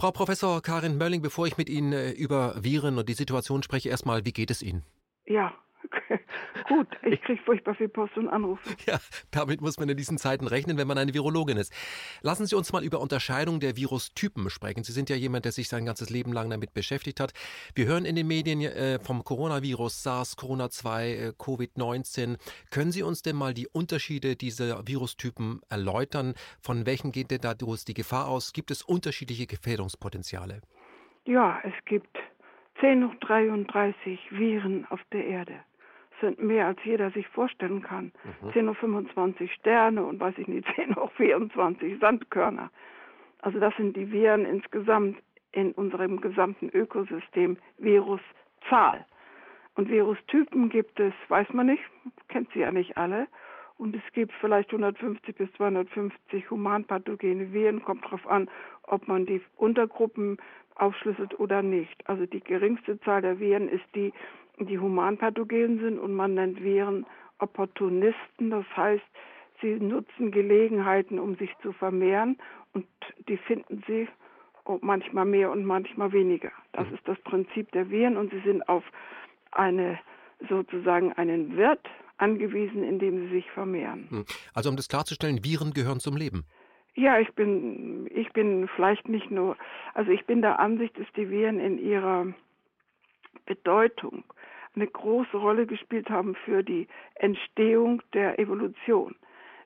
Frau Professor Karin Mölling, bevor ich mit Ihnen äh, über Viren und die Situation spreche, erstmal, wie geht es Ihnen? Ja, Gut, ich kriege furchtbar viel Post und Anrufe. Ja, damit muss man in diesen Zeiten rechnen, wenn man eine Virologin ist. Lassen Sie uns mal über Unterscheidung der Virustypen sprechen. Sie sind ja jemand, der sich sein ganzes Leben lang damit beschäftigt hat. Wir hören in den Medien äh, vom Coronavirus, SARS, Corona-2, äh, Covid-19. Können Sie uns denn mal die Unterschiede dieser Virustypen erläutern? Von welchen geht denn dadurch die Gefahr aus? Gibt es unterschiedliche Gefährdungspotenziale? Ja, es gibt 10 hoch 33 Viren auf der Erde sind mehr als jeder sich vorstellen kann. Mhm. 10.25 Uhr Sterne und weiß ich nicht, 10 hoch 24 Sandkörner. Also das sind die Viren insgesamt in unserem gesamten Ökosystem Viruszahl. Und Virustypen gibt es, weiß man nicht, kennt sie ja nicht alle. Und es gibt vielleicht 150 bis 250 humanpathogene Viren, kommt darauf an, ob man die Untergruppen aufschlüsselt oder nicht. Also die geringste Zahl der Viren ist die, die humanpathogen sind und man nennt Viren Opportunisten. Das heißt, sie nutzen Gelegenheiten, um sich zu vermehren und die finden sie manchmal mehr und manchmal weniger. Das mhm. ist das Prinzip der Viren und sie sind auf eine sozusagen einen Wirt angewiesen, in dem sie sich vermehren. Mhm. Also um das klarzustellen, Viren gehören zum Leben. Ja, ich bin, ich bin vielleicht nicht nur, also ich bin der Ansicht, dass die Viren in ihrer Bedeutung eine große Rolle gespielt haben für die Entstehung der Evolution.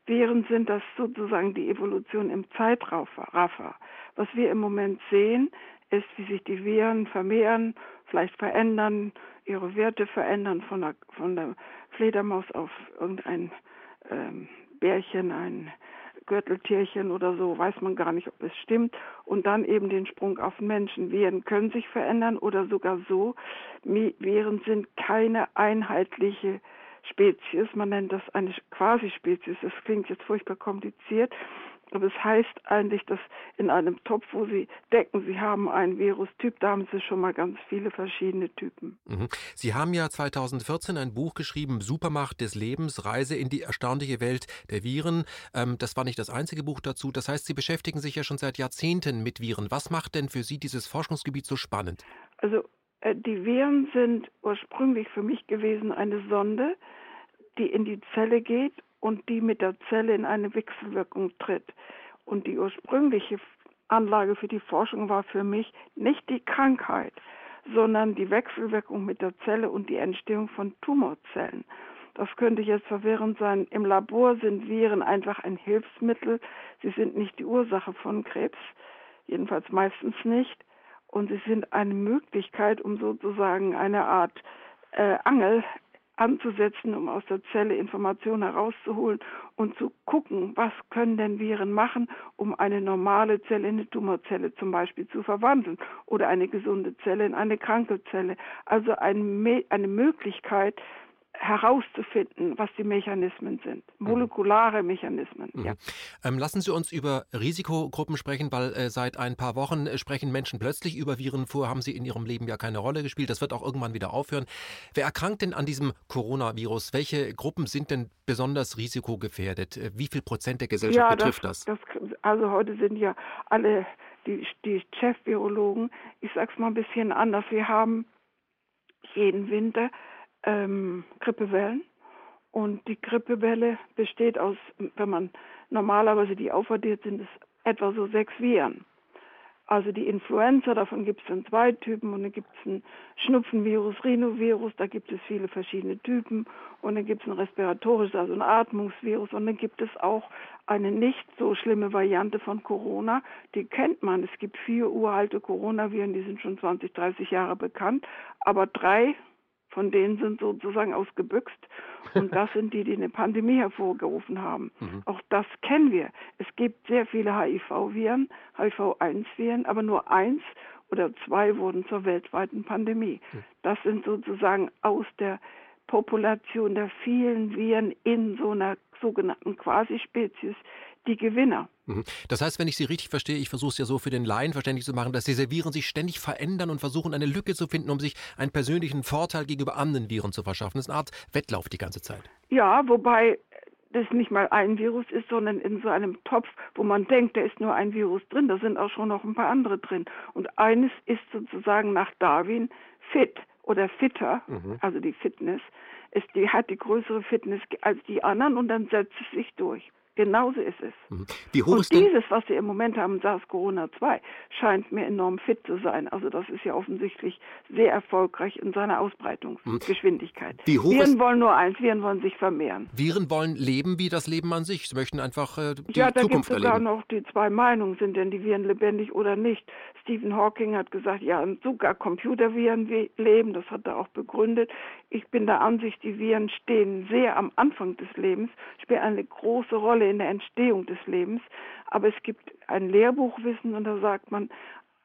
Viren sind das sozusagen die Evolution im Zeitraffer. Was wir im Moment sehen, ist, wie sich die Viren vermehren, vielleicht verändern, ihre Werte verändern von der, von der Fledermaus auf irgendein ähm, Bärchen, ein Gürteltierchen oder so, weiß man gar nicht, ob es stimmt. Und dann eben den Sprung auf Menschen. Viren können sich verändern oder sogar so. Viren sind keine einheitliche Spezies. Man nennt das eine Quasi-Spezies. Das klingt jetzt furchtbar kompliziert. Aber es heißt eigentlich, dass in einem Topf, wo Sie decken, Sie haben einen Virustyp, da haben Sie schon mal ganz viele verschiedene Typen. Mhm. Sie haben ja 2014 ein Buch geschrieben, Supermacht des Lebens, Reise in die erstaunliche Welt der Viren. Ähm, das war nicht das einzige Buch dazu. Das heißt, Sie beschäftigen sich ja schon seit Jahrzehnten mit Viren. Was macht denn für Sie dieses Forschungsgebiet so spannend? Also äh, die Viren sind ursprünglich für mich gewesen eine Sonde, die in die Zelle geht und die mit der Zelle in eine Wechselwirkung tritt. Und die ursprüngliche Anlage für die Forschung war für mich nicht die Krankheit, sondern die Wechselwirkung mit der Zelle und die Entstehung von Tumorzellen. Das könnte jetzt verwirrend sein. Im Labor sind Viren einfach ein Hilfsmittel. Sie sind nicht die Ursache von Krebs, jedenfalls meistens nicht. Und sie sind eine Möglichkeit, um sozusagen eine Art äh, Angel anzusetzen, um aus der Zelle Informationen herauszuholen und zu gucken, was können denn Viren machen, um eine normale Zelle in eine Tumorzelle zum Beispiel zu verwandeln oder eine gesunde Zelle in eine kranke Zelle. Also eine, Möglichkeit, herauszufinden, was die Mechanismen sind. Mhm. Molekulare Mechanismen. Mhm. Ja. Ähm, lassen Sie uns über Risikogruppen sprechen, weil äh, seit ein paar Wochen äh, sprechen Menschen plötzlich über Viren vor, haben sie in ihrem Leben ja keine Rolle gespielt. Das wird auch irgendwann wieder aufhören. Wer erkrankt denn an diesem Coronavirus? Welche Gruppen sind denn besonders risikogefährdet? Äh, wie viel Prozent der Gesellschaft ja, betrifft das, das? das? Also heute sind ja alle die, die Chef-Virologen, ich sag's mal ein bisschen anders, wir haben jeden Winter ähm, Grippewellen. Und die Grippewelle besteht aus, wenn man normalerweise die aufaddiert, sind es etwa so sechs Viren. Also die Influenza, davon gibt es dann zwei Typen und dann gibt es ein Schnupfenvirus, Rhinovirus, da gibt es viele verschiedene Typen und dann gibt es ein respiratorisches, also ein Atmungsvirus und dann gibt es auch eine nicht so schlimme Variante von Corona, die kennt man. Es gibt vier uralte Coronaviren, die sind schon 20, 30 Jahre bekannt, aber drei von denen sind sozusagen ausgebüxt. Und das sind die, die eine Pandemie hervorgerufen haben. Mhm. Auch das kennen wir. Es gibt sehr viele HIV-Viren, HIV-1-Viren, aber nur eins oder zwei wurden zur weltweiten Pandemie. Mhm. Das sind sozusagen aus der Population der vielen Viren in so einer sogenannten Quasispezies die Gewinner. Mhm. Das heißt, wenn ich Sie richtig verstehe, ich versuche es ja so für den Laien verständlich zu machen, dass diese Viren sich ständig verändern und versuchen, eine Lücke zu finden, um sich einen persönlichen Vorteil gegenüber anderen Viren zu verschaffen. Das ist eine Art Wettlauf die ganze Zeit. Ja, wobei das nicht mal ein Virus ist, sondern in so einem Topf, wo man denkt, da ist nur ein Virus drin, da sind auch schon noch ein paar andere drin. Und eines ist sozusagen nach Darwin fit oder fitter, mhm. also die Fitness, ist, die hat die größere Fitness als die anderen und dann setzt es sich durch. Genauso ist es. Mhm. Wie hoch und ist dieses, was wir im Moment haben, SARS-CoV-2, scheint mir enorm fit zu sein. Also das ist ja offensichtlich sehr erfolgreich in seiner Ausbreitungsgeschwindigkeit. Wie hoch Viren wollen nur eins, Viren wollen sich vermehren. Viren wollen leben wie das Leben an sich. Sie möchten einfach äh, die ja, da Zukunft gibt es sogar erleben. noch die zwei Meinungen, sind denn die Viren lebendig oder nicht. Stephen Hawking hat gesagt, ja, sogar Computerviren leben, das hat er auch begründet. Ich bin der Ansicht, die Viren stehen sehr am Anfang des Lebens, spielen eine große Rolle in der Entstehung des Lebens. Aber es gibt ein Lehrbuchwissen und da sagt man,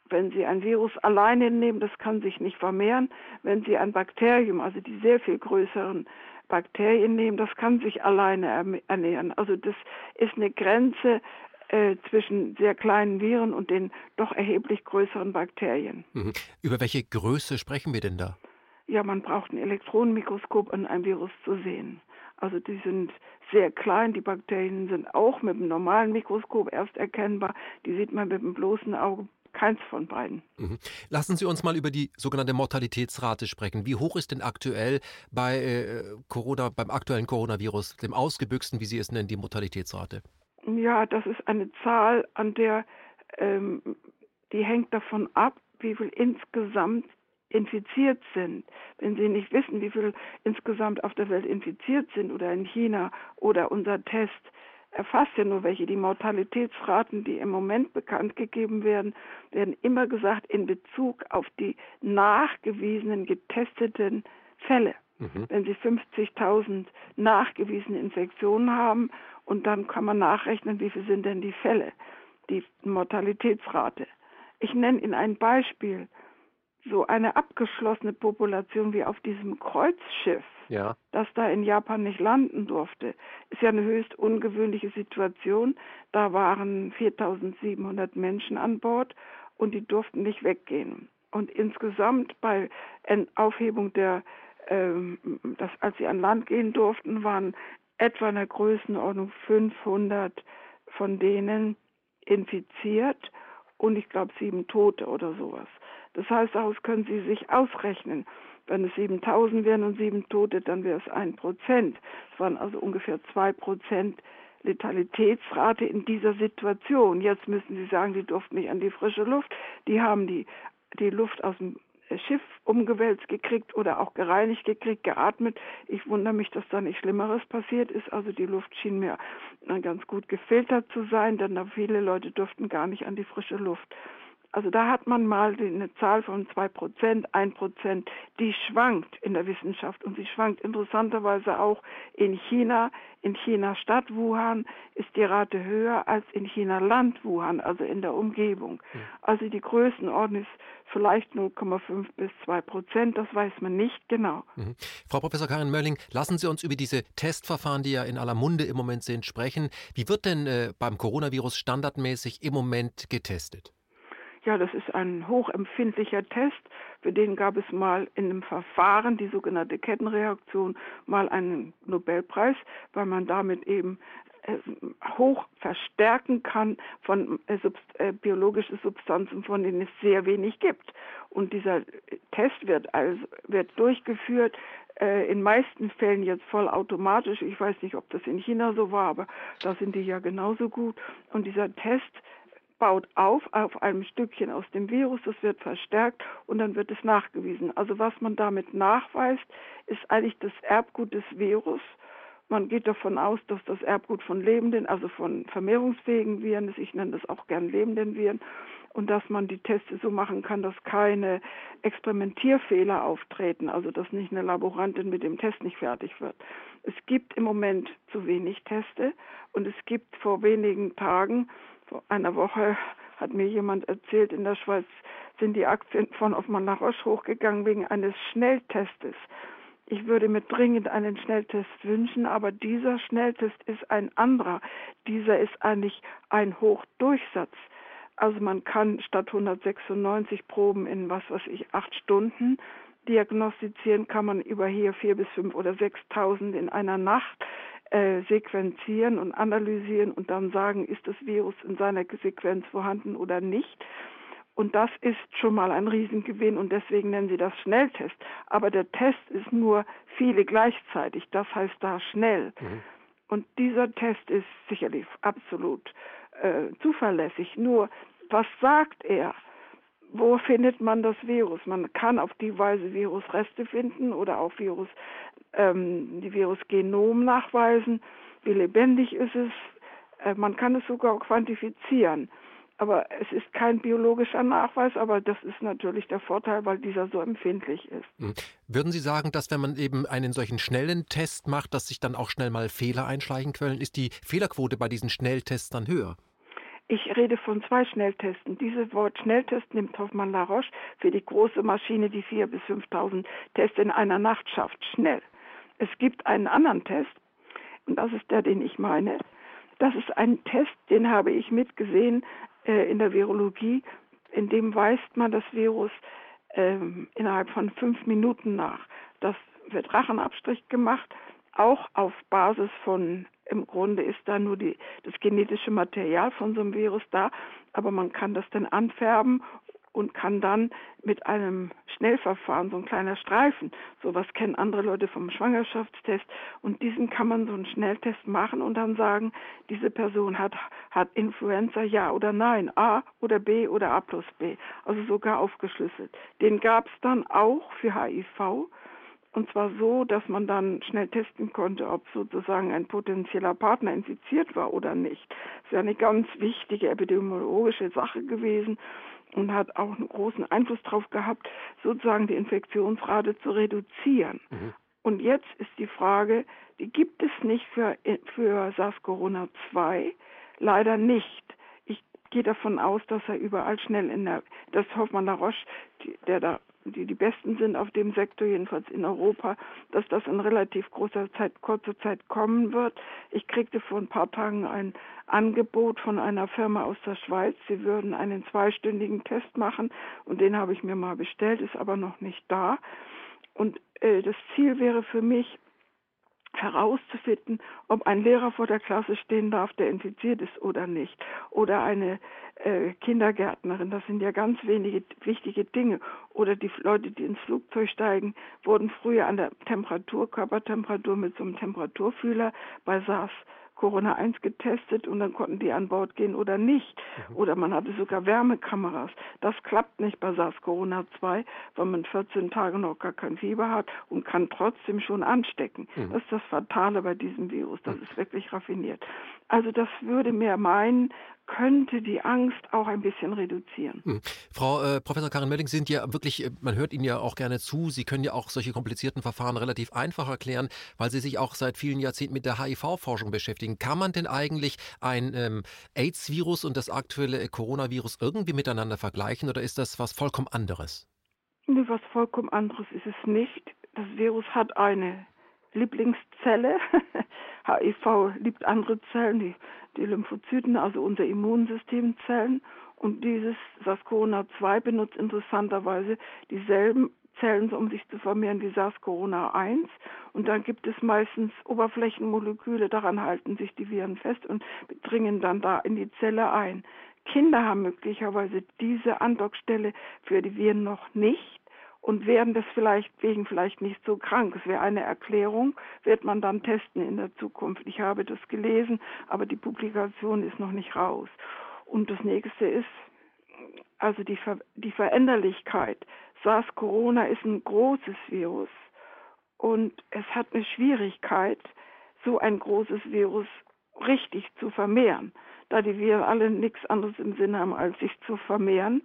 wenn Sie ein Virus alleine nehmen, das kann sich nicht vermehren. Wenn Sie ein Bakterium, also die sehr viel größeren Bakterien nehmen, das kann sich alleine ernähren. Also das ist eine Grenze äh, zwischen sehr kleinen Viren und den doch erheblich größeren Bakterien. Mhm. Über welche Größe sprechen wir denn da? Ja, man braucht ein Elektronenmikroskop, um ein Virus zu sehen. Also die sind sehr klein. Die Bakterien sind auch mit dem normalen Mikroskop erst erkennbar. Die sieht man mit dem bloßen Auge keins von beiden. Mhm. Lassen Sie uns mal über die sogenannte Mortalitätsrate sprechen. Wie hoch ist denn aktuell bei äh, Corona, beim aktuellen Coronavirus, dem ausgebüxten, wie Sie es nennen, die Mortalitätsrate? Ja, das ist eine Zahl, an der ähm, die hängt davon ab, wie viel insgesamt infiziert sind, wenn Sie nicht wissen, wie viel insgesamt auf der Welt infiziert sind oder in China oder unser Test erfasst ja nur welche. Die Mortalitätsraten, die im Moment bekannt gegeben werden, werden immer gesagt in Bezug auf die nachgewiesenen, getesteten Fälle. Mhm. Wenn Sie 50.000 nachgewiesene Infektionen haben und dann kann man nachrechnen, wie viel sind denn die Fälle, die Mortalitätsrate. Ich nenne Ihnen ein Beispiel so eine abgeschlossene Population wie auf diesem Kreuzschiff, ja. das da in Japan nicht landen durfte, ist ja eine höchst ungewöhnliche Situation. Da waren 4700 Menschen an Bord und die durften nicht weggehen. Und insgesamt bei Aufhebung der, ähm, das, als sie an Land gehen durften, waren etwa in der Größenordnung 500 von denen infiziert und ich glaube sieben Tote oder sowas. Das heißt, daraus können Sie sich ausrechnen. Wenn es 7000 wären und sieben Tote, dann wäre es ein Prozent. Es waren also ungefähr zwei Prozent Letalitätsrate in dieser Situation. Jetzt müssen Sie sagen, die durften nicht an die frische Luft. Die haben die, die Luft aus dem Schiff umgewälzt gekriegt oder auch gereinigt gekriegt, geatmet. Ich wundere mich, dass da nicht Schlimmeres passiert ist. Also die Luft schien mir ganz gut gefiltert zu sein, denn viele Leute durften gar nicht an die frische Luft. Also da hat man mal eine Zahl von 2 Prozent, 1 Prozent, die schwankt in der Wissenschaft und sie schwankt interessanterweise auch in China. In China Stadt Wuhan ist die Rate höher als in China Land Wuhan, also in der Umgebung. Also die Größenordnung ist vielleicht 0,5 bis 2 Prozent, das weiß man nicht genau. Mhm. Frau Professor Karin Mörling, lassen Sie uns über diese Testverfahren, die ja in aller Munde im Moment sind, sprechen. Wie wird denn äh, beim Coronavirus standardmäßig im Moment getestet? Ja, das ist ein hochempfindlicher Test. Für den gab es mal in einem Verfahren, die sogenannte Kettenreaktion, mal einen Nobelpreis, weil man damit eben äh, hoch verstärken kann von äh, äh, biologischen Substanzen, von denen es sehr wenig gibt. Und dieser Test wird also wird durchgeführt äh, in meisten Fällen jetzt vollautomatisch. Ich weiß nicht, ob das in China so war, aber da sind die ja genauso gut. Und dieser Test baut auf auf einem Stückchen aus dem Virus, das wird verstärkt und dann wird es nachgewiesen. Also was man damit nachweist, ist eigentlich das Erbgut des Virus. Man geht davon aus, dass das Erbgut von lebenden, also von vermehrungsfähigen Viren ich nenne das auch gern lebenden Viren, und dass man die Tests so machen kann, dass keine Experimentierfehler auftreten, also dass nicht eine Laborantin mit dem Test nicht fertig wird. Es gibt im Moment zu wenig Teste und es gibt vor wenigen Tagen vor einer Woche hat mir jemand erzählt, in der Schweiz sind die Aktien von Hoffmann nach Roche hochgegangen wegen eines Schnelltestes. Ich würde mir dringend einen Schnelltest wünschen, aber dieser Schnelltest ist ein anderer. Dieser ist eigentlich ein Hochdurchsatz. Also man kann statt 196 Proben in was weiß ich acht Stunden diagnostizieren, kann man über hier vier bis fünf oder sechstausend in einer Nacht äh, sequenzieren und analysieren und dann sagen, ist das Virus in seiner Sequenz vorhanden oder nicht. Und das ist schon mal ein Riesengewinn und deswegen nennen sie das Schnelltest. Aber der Test ist nur viele gleichzeitig. Das heißt da schnell. Mhm. Und dieser Test ist sicherlich absolut äh, zuverlässig. Nur, was sagt er? Wo findet man das Virus? Man kann auf die Weise Virusreste finden oder auch Virus, ähm, die Virusgenom nachweisen. Wie lebendig ist es? Äh, man kann es sogar quantifizieren. Aber es ist kein biologischer Nachweis, aber das ist natürlich der Vorteil, weil dieser so empfindlich ist. Hm. Würden Sie sagen, dass wenn man eben einen solchen schnellen Test macht, dass sich dann auch schnell mal Fehler einschleichen können? Ist die Fehlerquote bei diesen Schnelltests dann höher? Ich rede von zwei Schnelltesten. Dieses Wort Schnelltest nimmt Hoffmann La Roche für die große Maschine, die 4.000 bis 5.000 Tests in einer Nacht schafft. Schnell. Es gibt einen anderen Test, und das ist der, den ich meine. Das ist ein Test, den habe ich mitgesehen äh, in der Virologie, in dem weist man das Virus äh, innerhalb von fünf Minuten nach. Das wird Rachenabstrich gemacht, auch auf Basis von, im Grunde ist da nur die, das genetische Material von so einem Virus da, aber man kann das dann anfärben und kann dann mit einem Schnellverfahren, so ein kleiner Streifen, sowas kennen andere Leute vom Schwangerschaftstest und diesen kann man so einen Schnelltest machen und dann sagen, diese Person hat, hat Influenza, ja oder nein, A oder B oder A plus B, also sogar aufgeschlüsselt. Den gab es dann auch für HIV und zwar so, dass man dann schnell testen konnte, ob sozusagen ein potenzieller Partner infiziert war oder nicht. Das ist ja eine ganz wichtige epidemiologische Sache gewesen und hat auch einen großen Einfluss darauf gehabt, sozusagen die Infektionsrate zu reduzieren. Mhm. Und jetzt ist die Frage, die gibt es nicht für, für SARS-CoV-2, leider nicht. Ich gehe davon aus, dass er überall schnell in der, das Hoffmann-La Roche, der da die die besten sind auf dem Sektor, jedenfalls in Europa, dass das in relativ großer Zeit, kurzer Zeit kommen wird. Ich kriegte vor ein paar Tagen ein Angebot von einer Firma aus der Schweiz. Sie würden einen zweistündigen Test machen und den habe ich mir mal bestellt, ist aber noch nicht da. Und äh, das Ziel wäre für mich, herauszufinden, ob ein Lehrer vor der Klasse stehen darf, der infiziert ist oder nicht. Oder eine äh, Kindergärtnerin, das sind ja ganz wenige wichtige Dinge. Oder die Leute, die ins Flugzeug steigen, wurden früher an der Temperatur, Körpertemperatur mit so einem Temperaturfühler bei SARS Corona 1 getestet und dann konnten die an Bord gehen oder nicht. Mhm. Oder man hatte sogar Wärmekameras. Das klappt nicht bei SARS Corona 2, weil man 14 Tage noch gar kein Fieber hat und kann trotzdem schon anstecken. Mhm. Das ist das Fatale bei diesem Virus. Das mhm. ist wirklich raffiniert. Also das würde mir meinen, könnte die Angst auch ein bisschen reduzieren. Hm. Frau äh, Professor Karin Mölling, Sie sind ja wirklich, äh, man hört Ihnen ja auch gerne zu, Sie können ja auch solche komplizierten Verfahren relativ einfach erklären, weil Sie sich auch seit vielen Jahrzehnten mit der HIV-Forschung beschäftigen. Kann man denn eigentlich ein ähm, AIDS-Virus und das aktuelle Coronavirus irgendwie miteinander vergleichen oder ist das was vollkommen anderes? Nee, was vollkommen anderes ist es nicht. Das Virus hat eine Lieblingszelle. HIV liebt andere Zellen, die, die Lymphozyten, also unser Immunsystemzellen. Und dieses SARS-CoV-2 benutzt interessanterweise dieselben Zellen, um sich zu vermehren wie SARS-CoV-1. Und dann gibt es meistens Oberflächenmoleküle, daran halten sich die Viren fest und dringen dann da in die Zelle ein. Kinder haben möglicherweise diese Andockstelle für die Viren noch nicht und werden das vielleicht wegen vielleicht nicht so krank. Es wäre eine Erklärung, wird man dann testen in der Zukunft. Ich habe das gelesen, aber die Publikation ist noch nicht raus. Und das nächste ist, also die, Ver die Veränderlichkeit. SARS-Corona ist ein großes Virus und es hat eine Schwierigkeit, so ein großes Virus richtig zu vermehren, da die wir alle nichts anderes im Sinn haben, als sich zu vermehren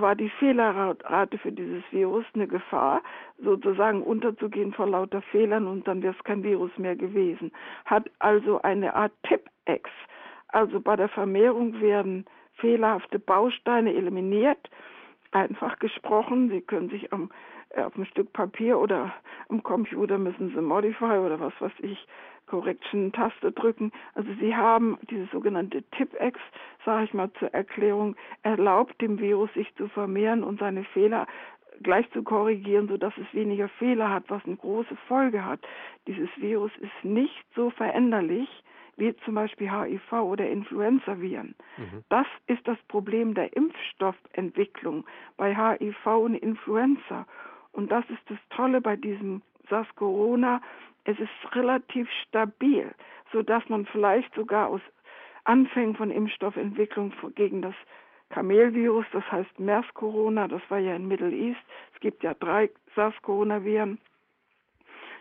war die Fehlerrate für dieses Virus eine Gefahr, sozusagen unterzugehen vor lauter Fehlern und dann wäre es kein Virus mehr gewesen. Hat also eine Art Tip-Ex. Also bei der Vermehrung werden fehlerhafte Bausteine eliminiert. Einfach gesprochen, Sie können sich am, auf einem Stück Papier oder am Computer müssen Sie Modify oder was weiß ich Correction-Taste drücken. Also Sie haben dieses sogenannte TIP-X, sage ich mal zur Erklärung, erlaubt dem Virus sich zu vermehren und seine Fehler gleich zu korrigieren, sodass es weniger Fehler hat, was eine große Folge hat. Dieses Virus ist nicht so veränderlich wie zum Beispiel HIV oder Influenza-Viren. Mhm. Das ist das Problem der Impfstoffentwicklung bei HIV und Influenza. Und das ist das Tolle bei diesem SARS-Corona. Es ist relativ stabil, sodass man vielleicht sogar aus Anfängen von Impfstoffentwicklung gegen das Kamelvirus, das heißt MERS-Corona, das war ja in Middle East. Es gibt ja drei SARS-Coronaviren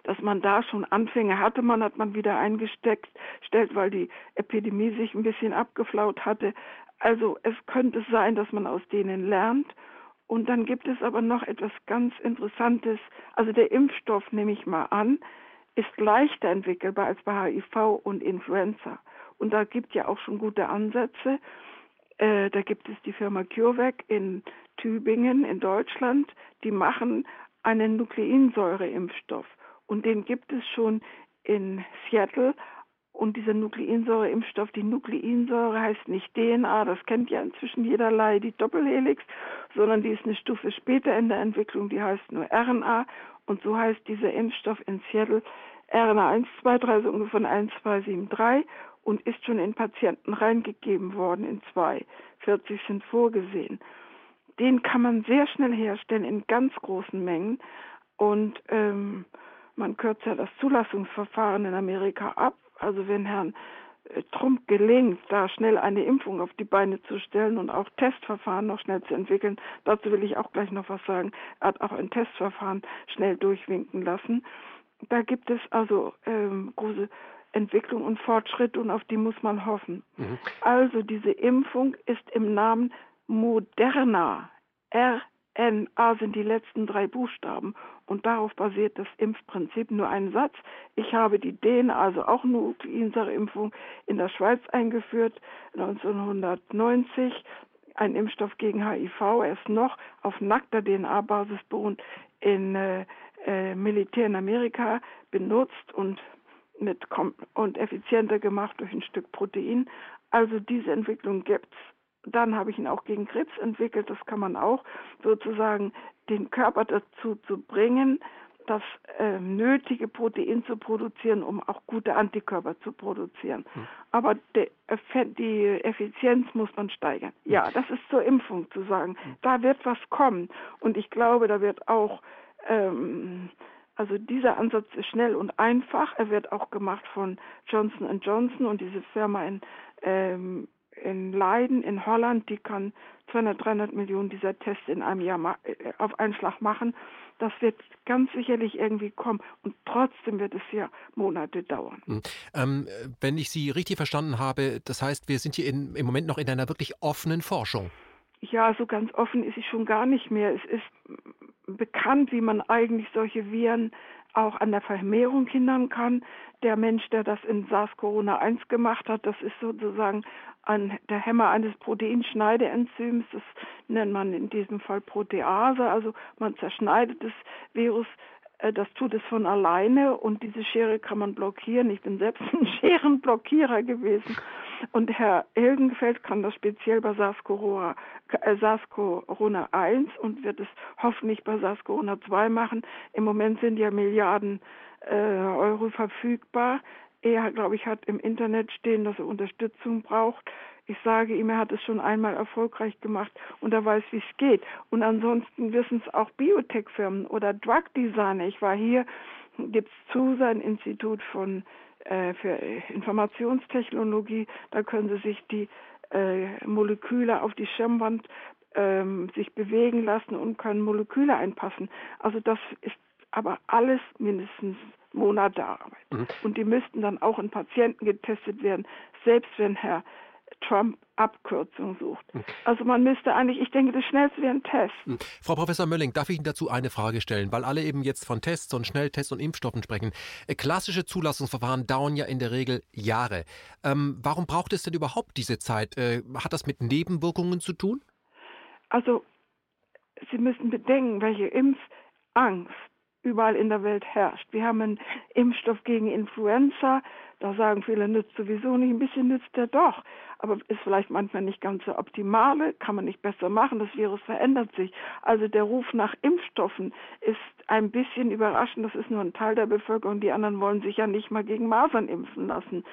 dass man da schon Anfänge hatte, man hat man wieder eingesteckt, stellt, weil die Epidemie sich ein bisschen abgeflaut hatte. Also es könnte sein, dass man aus denen lernt. Und dann gibt es aber noch etwas ganz Interessantes. Also der Impfstoff, nehme ich mal an, ist leichter entwickelbar als bei HIV und Influenza. Und da gibt ja auch schon gute Ansätze. Äh, da gibt es die Firma CureVac in Tübingen in Deutschland, die machen einen Nukleinsäureimpfstoff. Und den gibt es schon in Seattle. Und dieser Nukleinsäureimpfstoff, die Nukleinsäure heißt nicht DNA, das kennt ja inzwischen jederlei, die Doppelhelix, sondern die ist eine Stufe später in der Entwicklung, die heißt nur RNA. Und so heißt dieser Impfstoff in Seattle RNA 123, so ungefähr 1273 und ist schon in Patienten reingegeben worden, in zwei. 40 sind vorgesehen. Den kann man sehr schnell herstellen in ganz großen Mengen. Und ähm, man kürzt ja das Zulassungsverfahren in Amerika ab. Also wenn Herrn äh, Trump gelingt, da schnell eine Impfung auf die Beine zu stellen und auch Testverfahren noch schnell zu entwickeln, dazu will ich auch gleich noch was sagen. Er hat auch ein Testverfahren schnell durchwinken lassen. Da gibt es also ähm, große Entwicklung und Fortschritt und auf die muss man hoffen. Mhm. Also diese Impfung ist im Namen Moderna. R NA sind die letzten drei Buchstaben und darauf basiert das Impfprinzip. Nur ein Satz. Ich habe die DNA, also auch Nukleinsäureimpfung, in der Schweiz eingeführt, 1990. Ein Impfstoff gegen HIV. Er ist noch auf nackter DNA-Basis beruht in äh, äh, Militär in Amerika benutzt und mit und effizienter gemacht durch ein Stück Protein. Also diese Entwicklung gibt es dann habe ich ihn auch gegen Krebs entwickelt. Das kann man auch sozusagen den Körper dazu zu bringen, das äh, nötige Protein zu produzieren, um auch gute Antikörper zu produzieren. Hm. Aber de, die Effizienz muss man steigern. Ja, hm. das ist zur Impfung zu sagen. Hm. Da wird was kommen. Und ich glaube, da wird auch, ähm, also dieser Ansatz ist schnell und einfach. Er wird auch gemacht von Johnson Johnson und diese Firma in ähm, in Leiden, in Holland, die kann 200, 300 Millionen dieser Tests in einem Jahr äh, auf einen Schlag machen. Das wird ganz sicherlich irgendwie kommen und trotzdem wird es ja Monate dauern. Hm. Ähm, wenn ich Sie richtig verstanden habe, das heißt, wir sind hier in, im Moment noch in einer wirklich offenen Forschung. Ja, so ganz offen ist sie schon gar nicht mehr. Es ist bekannt, wie man eigentlich solche Viren auch an der Vermehrung hindern kann. Der Mensch, der das in SARS-CoV-1 gemacht hat, das ist sozusagen ein, der Hämmer eines Proteinschneideenzyms, das nennt man in diesem Fall Protease, also man zerschneidet das Virus, äh, das tut es von alleine und diese Schere kann man blockieren. Ich bin selbst ein Scherenblockierer gewesen. Und Herr Hilgenfeld kann das speziell bei SARS-CoV-1 äh, und wird es hoffentlich bei SARS-CoV-2 machen. Im Moment sind ja Milliarden äh, Euro verfügbar. Er, glaube ich, hat im Internet stehen, dass er Unterstützung braucht. Ich sage ihm, er hat es schon einmal erfolgreich gemacht und er weiß, wie es geht. Und ansonsten wissen es auch Biotech-Firmen oder Drug-Designer. Ich war hier, gibt es zu sein Institut von äh, für Informationstechnologie. Da können Sie sich die äh, Moleküle auf die Schirmwand ähm, sich bewegen lassen und können Moleküle einpassen. Also das ist aber alles mindestens Monate Arbeit. Mhm. Und die müssten dann auch in Patienten getestet werden, selbst wenn Herr Trump Abkürzung sucht. Mhm. Also man müsste eigentlich, ich denke, das Schnellste wäre ein Test. Mhm. Frau Professor Mölling, darf ich Ihnen dazu eine Frage stellen, weil alle eben jetzt von Tests und Schnelltests und Impfstoffen sprechen. Äh, klassische Zulassungsverfahren dauern ja in der Regel Jahre. Ähm, warum braucht es denn überhaupt diese Zeit? Äh, hat das mit Nebenwirkungen zu tun? Also Sie müssen bedenken, welche Impfangst überall in der Welt herrscht. Wir haben einen Impfstoff gegen Influenza, da sagen viele, nützt sowieso nicht, ein bisschen nützt er doch aber ist vielleicht manchmal nicht ganz so optimale, kann man nicht besser machen, das Virus verändert sich. Also der Ruf nach Impfstoffen ist ein bisschen überraschend, das ist nur ein Teil der Bevölkerung, die anderen wollen sich ja nicht mal gegen Masern impfen lassen.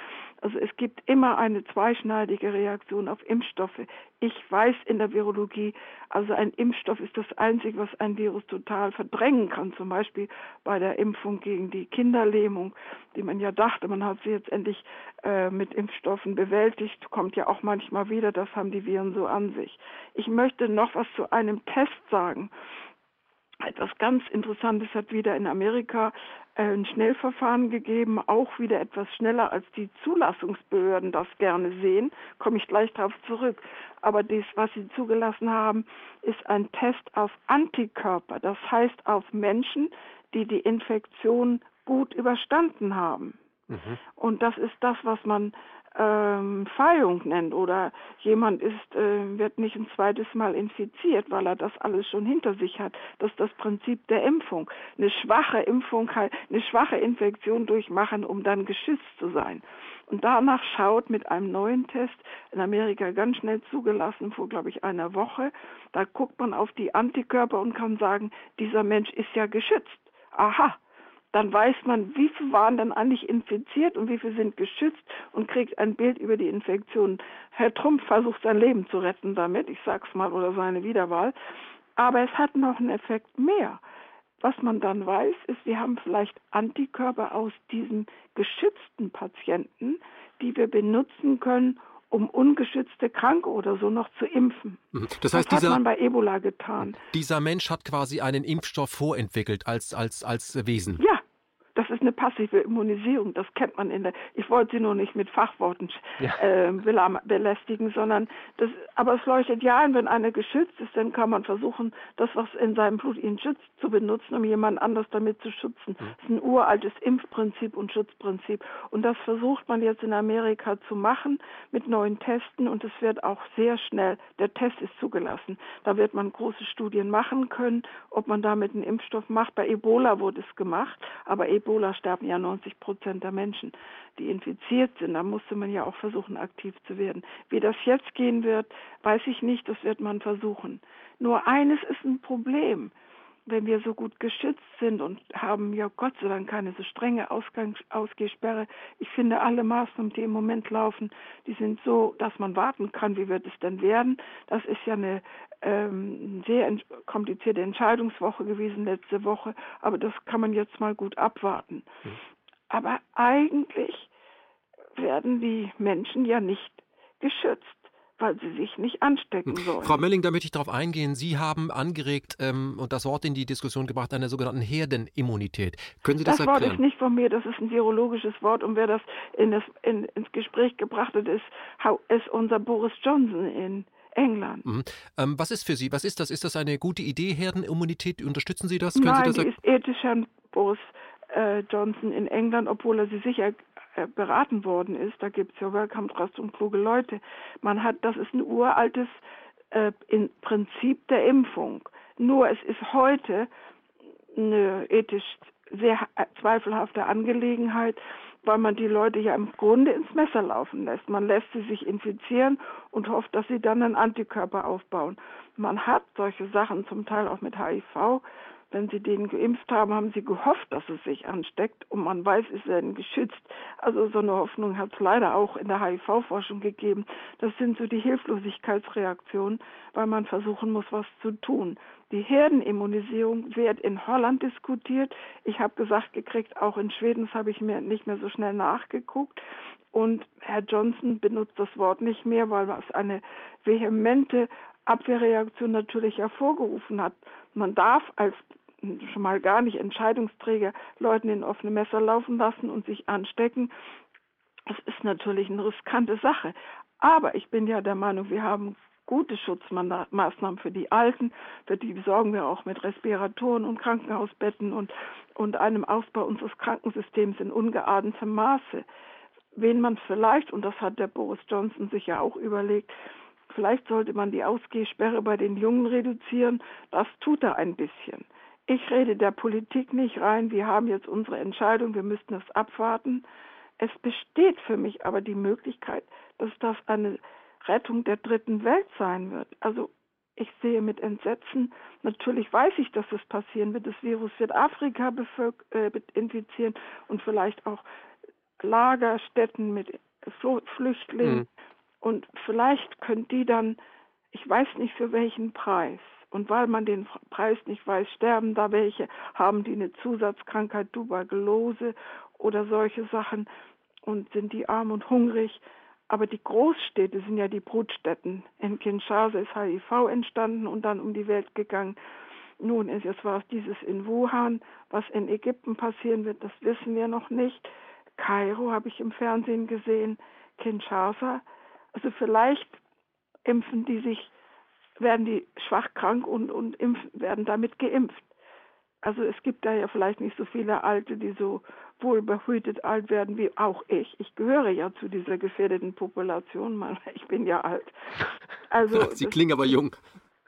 Also es gibt immer eine zweischneidige Reaktion auf Impfstoffe. Ich weiß in der Virologie, also ein Impfstoff ist das Einzige, was ein Virus total verdrängen kann. Zum Beispiel bei der Impfung gegen die Kinderlähmung, die man ja dachte, man hat sie jetzt endlich äh, mit Impfstoffen bewältigt, kommt ja auch manchmal wieder, das haben die Viren so an sich. Ich möchte noch was zu einem Test sagen. Etwas ganz Interessantes hat wieder in Amerika äh, ein Schnellverfahren gegeben, auch wieder etwas schneller als die Zulassungsbehörden das gerne sehen, komme ich gleich darauf zurück. Aber das, was sie zugelassen haben, ist ein Test auf Antikörper, das heißt auf Menschen, die die Infektion gut überstanden haben. Mhm. Und das ist das, was man ähm, Feihung nennt oder jemand ist, äh, wird nicht ein zweites Mal infiziert, weil er das alles schon hinter sich hat. Das ist das Prinzip der Impfung. Eine schwache Impfung, eine schwache Infektion durchmachen, um dann geschützt zu sein. Und danach schaut mit einem neuen Test in Amerika ganz schnell zugelassen vor, glaube ich, einer Woche. Da guckt man auf die Antikörper und kann sagen, dieser Mensch ist ja geschützt. Aha, dann weiß man, wie viele waren dann eigentlich infiziert und wie viele sind geschützt und kriegt ein Bild über die Infektion. Herr Trump versucht sein Leben zu retten damit, ich sag's mal, oder seine Wiederwahl. Aber es hat noch einen Effekt mehr. Was man dann weiß, ist, wir haben vielleicht Antikörper aus diesem geschützten Patienten, die wir benutzen können, um ungeschützte Kranke oder so noch zu impfen. Mhm. Das heißt, das hat man bei Ebola getan. Dieser Mensch hat quasi einen Impfstoff vorentwickelt als, als, als Wesen. Ja, das ist eine passive Immunisierung, das kennt man in der, ich wollte sie nur nicht mit Fachworten ja. äh, belästigen, sondern das, aber es leuchtet ja ein, wenn einer geschützt ist, dann kann man versuchen, das, was in seinem Blut ihn schützt, zu benutzen, um jemand anders damit zu schützen. Mhm. Das ist ein uraltes Impfprinzip und Schutzprinzip. Und das versucht man jetzt in Amerika zu machen mit neuen Testen und es wird auch sehr schnell, der Test ist zugelassen. Da wird man große Studien machen können, ob man damit einen Impfstoff macht. Bei Ebola wurde es gemacht, aber Ebola Ebola sterben ja 90 Prozent der Menschen, die infiziert sind. Da musste man ja auch versuchen, aktiv zu werden. Wie das jetzt gehen wird, weiß ich nicht. Das wird man versuchen. Nur eines ist ein Problem wenn wir so gut geschützt sind und haben ja Gott sei Dank keine so strenge Ausgangs Ausgehsperre. Ich finde alle Maßnahmen, die im Moment laufen, die sind so, dass man warten kann, wie wird es denn werden. Das ist ja eine ähm, sehr komplizierte Entscheidungswoche gewesen letzte Woche, aber das kann man jetzt mal gut abwarten. Mhm. Aber eigentlich werden die Menschen ja nicht geschützt weil sie sich nicht anstecken hm. sollen. Frau Mölling, da möchte ich darauf eingehen. Sie haben angeregt ähm, und das Wort in die Diskussion gebracht, einer sogenannten Herdenimmunität. Können Sie das, das erklären? Das Wort ist nicht von mir, das ist ein virologisches Wort und wer das, in das in, ins Gespräch gebracht hat, ist, ist unser Boris Johnson in England. Mhm. Ähm, was ist für Sie, was ist das? Ist das eine gute Idee, Herdenimmunität? Unterstützen Sie das? Können Nein, Sie das die ist ethisch, Herrn Boris äh, Johnson in England, obwohl er sie sicher beraten worden ist, da gibt es ja Welcome Trust und kluge Leute. Man hat, das ist ein uraltes äh, in Prinzip der Impfung. Nur es ist heute eine ethisch sehr zweifelhafte Angelegenheit, weil man die Leute ja im Grunde ins Messer laufen lässt. Man lässt sie sich infizieren und hofft, dass sie dann einen Antikörper aufbauen. Man hat solche Sachen zum Teil auch mit HIV wenn sie den geimpft haben, haben sie gehofft, dass es sich ansteckt und man weiß, ist er geschützt. Also so eine Hoffnung hat es leider auch in der HIV-Forschung gegeben. Das sind so die Hilflosigkeitsreaktionen, weil man versuchen muss, was zu tun. Die Herdenimmunisierung wird in Holland diskutiert. Ich habe gesagt gekriegt, auch in Schweden, habe ich mir nicht mehr so schnell nachgeguckt. Und Herr Johnson benutzt das Wort nicht mehr, weil es eine vehemente Abwehrreaktion natürlich hervorgerufen hat. Man darf als schon mal gar nicht Entscheidungsträger Leuten in offene Messer laufen lassen und sich anstecken. Das ist natürlich eine riskante Sache. Aber ich bin ja der Meinung, wir haben gute Schutzmaßnahmen für die Alten. Für die sorgen wir auch mit Respiratoren und Krankenhausbetten und, und einem Ausbau unseres Krankensystems in ungeahntem Maße. Wen man vielleicht, und das hat der Boris Johnson sich ja auch überlegt, vielleicht sollte man die Ausgehsperre bei den Jungen reduzieren. Das tut er ein bisschen. Ich rede der Politik nicht rein. Wir haben jetzt unsere Entscheidung. Wir müssten das abwarten. Es besteht für mich aber die Möglichkeit, dass das eine Rettung der dritten Welt sein wird. Also ich sehe mit Entsetzen, natürlich weiß ich, dass es passieren wird. Das Virus wird Afrika äh, infizieren und vielleicht auch Lagerstätten mit Flüchtlingen. Mhm. Und vielleicht können die dann, ich weiß nicht für welchen Preis, und weil man den Preis nicht weiß, sterben da welche, haben die eine Zusatzkrankheit, Tuberkulose oder solche Sachen und sind die arm und hungrig. Aber die Großstädte sind ja die Brutstätten. In Kinshasa ist HIV entstanden und dann um die Welt gegangen. Nun, jetzt war es dieses in Wuhan. Was in Ägypten passieren wird, das wissen wir noch nicht. Kairo habe ich im Fernsehen gesehen. Kinshasa. Also vielleicht impfen die sich werden die schwach krank und, und impfen, werden damit geimpft. Also es gibt da ja vielleicht nicht so viele Alte, die so wohlbehütet alt werden wie auch ich. Ich gehöre ja zu dieser gefährdeten Population, ich bin ja alt. Also Sie klingen aber jung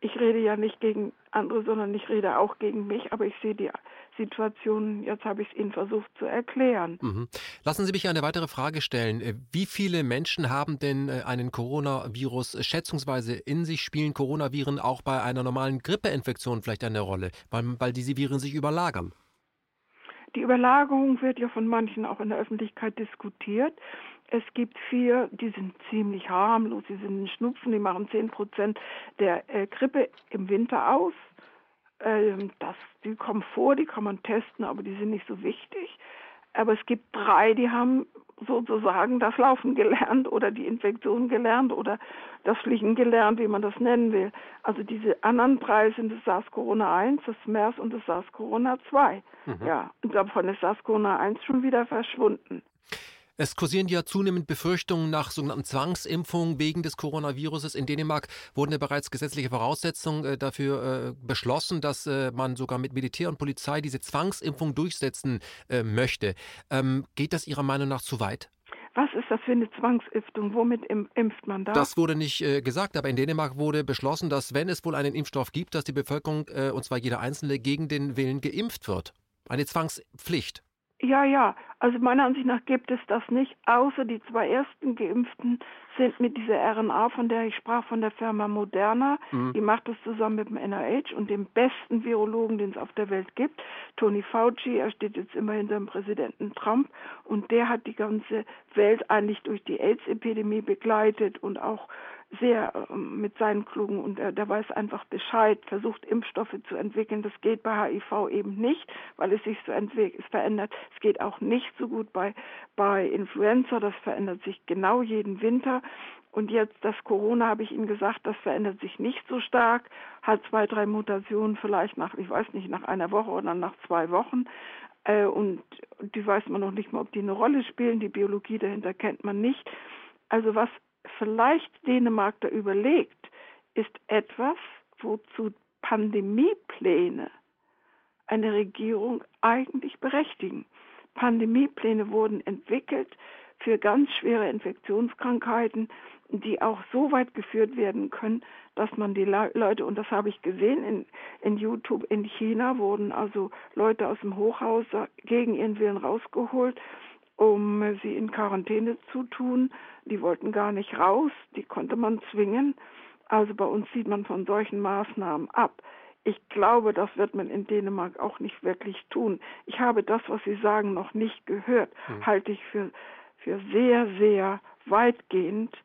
ich rede ja nicht gegen andere, sondern ich rede auch gegen mich, aber ich sehe die Situation, jetzt habe ich es Ihnen versucht zu erklären. Mhm. Lassen Sie mich eine weitere Frage stellen. Äh, wie viele Menschen haben denn äh, einen Coronavirus schätzungsweise in sich? Spielen Coronaviren auch bei einer normalen Grippeinfektion vielleicht eine Rolle, weil, weil diese Viren sich überlagern? Die Überlagerung wird ja von manchen auch in der Öffentlichkeit diskutiert. Es gibt vier, die sind ziemlich harmlos, die sind ein Schnupfen, die machen 10 Prozent der äh, Grippe im Winter aus. Ähm, das, die kommen vor, die kann man testen, aber die sind nicht so wichtig. Aber es gibt drei, die haben sozusagen das Laufen gelernt oder die Infektion gelernt oder das Fliegen gelernt, wie man das nennen will. Also diese anderen drei sind das SARS-CoV-1, das MERS und das SARS-CoV-2. Mhm. Ja, und davon ist SARS-CoV-1 schon wieder verschwunden. Es kursieren ja zunehmend Befürchtungen nach sogenannten Zwangsimpfungen wegen des Coronaviruses. In Dänemark wurden ja bereits gesetzliche Voraussetzungen äh, dafür äh, beschlossen, dass äh, man sogar mit Militär und Polizei diese Zwangsimpfung durchsetzen möchte. Ähm, geht das Ihrer Meinung nach zu weit? Was ist das für eine Zwangsimpfung? Womit impft man da? Das wurde nicht äh, gesagt, aber in Dänemark wurde beschlossen, dass wenn es wohl einen Impfstoff gibt, dass die Bevölkerung, äh, und zwar jeder Einzelne, gegen den Willen geimpft wird. Eine Zwangspflicht. Ja, ja. Also meiner Ansicht nach gibt es das nicht, außer die zwei ersten Geimpften sind mit dieser RNA, von der ich sprach, von der Firma Moderna. Mhm. Die macht das zusammen mit dem NIH und dem besten Virologen, den es auf der Welt gibt, Tony Fauci. Er steht jetzt immer hinter dem Präsidenten Trump und der hat die ganze Welt eigentlich durch die AIDS-Epidemie begleitet und auch sehr ähm, mit seinen klugen und er, der weiß einfach Bescheid, versucht Impfstoffe zu entwickeln. Das geht bei HIV eben nicht, weil es sich so es verändert. Es geht auch nicht so gut bei, bei Influenza, das verändert sich genau jeden Winter. Und jetzt das Corona, habe ich Ihnen gesagt, das verändert sich nicht so stark, hat zwei, drei Mutationen vielleicht nach, ich weiß nicht, nach einer Woche oder nach zwei Wochen. Äh, und die weiß man noch nicht mal, ob die eine Rolle spielen. Die Biologie dahinter kennt man nicht. Also was vielleicht Dänemark da überlegt, ist etwas, wozu Pandemiepläne eine Regierung eigentlich berechtigen. Pandemiepläne wurden entwickelt für ganz schwere Infektionskrankheiten, die auch so weit geführt werden können, dass man die Leute, und das habe ich gesehen in, in YouTube in China, wurden also Leute aus dem Hochhaus gegen ihren Willen rausgeholt um sie in Quarantäne zu tun. Die wollten gar nicht raus, die konnte man zwingen. Also bei uns sieht man von solchen Maßnahmen ab. Ich glaube, das wird man in Dänemark auch nicht wirklich tun. Ich habe das, was Sie sagen, noch nicht gehört. Hm. Halte ich für, für sehr, sehr weitgehend.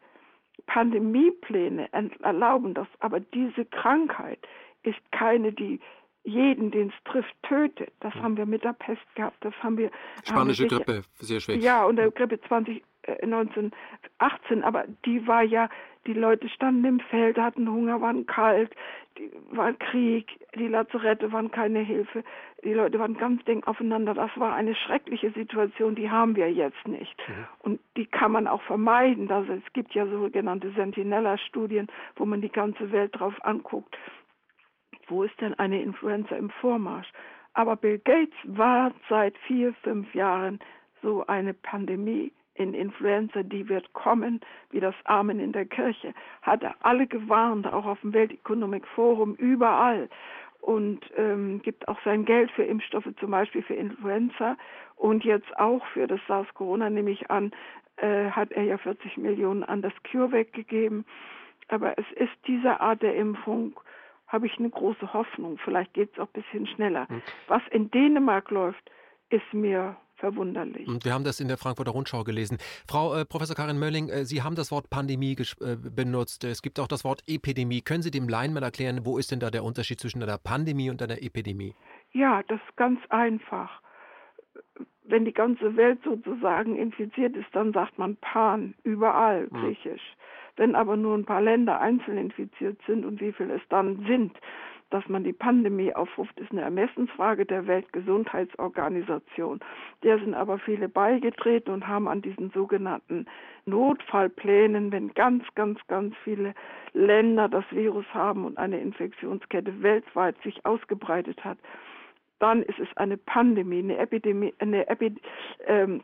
Pandemiepläne erlauben das, aber diese Krankheit ist keine, die jeden, den es trifft, tötet. Das hm. haben wir mit der Pest gehabt. Das haben wir. Spanische haben wir Grippe, sehr schwer. Ja, und der Grippe 20, äh, 1918. Aber die war ja, die Leute standen im Feld, hatten Hunger, waren kalt, die, war Krieg, die Lazarette waren keine Hilfe. Die Leute waren ganz eng aufeinander. Das war eine schreckliche Situation, die haben wir jetzt nicht. Mhm. Und die kann man auch vermeiden. Also es gibt ja sogenannte Sentinella-Studien, wo man die ganze Welt drauf anguckt wo ist denn eine Influenza im Vormarsch? Aber Bill Gates war seit vier, fünf Jahren so eine Pandemie in Influenza, die wird kommen, wie das Amen in der Kirche, hat er alle gewarnt, auch auf dem Welteconomic Forum, überall. und ähm, gibt auch sein Geld für Impfstoffe, zum Beispiel für Influenza und jetzt auch für das SARS-Corona, nehme ich an, äh, hat er ja 40 Millionen an das CureVac gegeben. Aber es ist diese Art der Impfung, habe ich eine große Hoffnung. Vielleicht geht es auch ein bisschen schneller. Hm. Was in Dänemark läuft, ist mir verwunderlich. Und wir haben das in der Frankfurter Rundschau gelesen. Frau äh, Professor Karin Mölling, äh, Sie haben das Wort Pandemie äh, benutzt. Es gibt auch das Wort Epidemie. Können Sie dem Laien mal erklären, wo ist denn da der Unterschied zwischen einer Pandemie und einer Epidemie? Ja, das ist ganz einfach. Wenn die ganze Welt sozusagen infiziert ist, dann sagt man Pan, überall, hm. griechisch. Wenn aber nur ein paar Länder einzeln infiziert sind und wie viele es dann sind, dass man die Pandemie aufruft, ist eine Ermessensfrage der Weltgesundheitsorganisation. Der sind aber viele beigetreten und haben an diesen sogenannten Notfallplänen, wenn ganz, ganz, ganz viele Länder das Virus haben und eine Infektionskette weltweit sich ausgebreitet hat, dann ist es eine Pandemie, eine Epidemie, eine, Epi, ähm,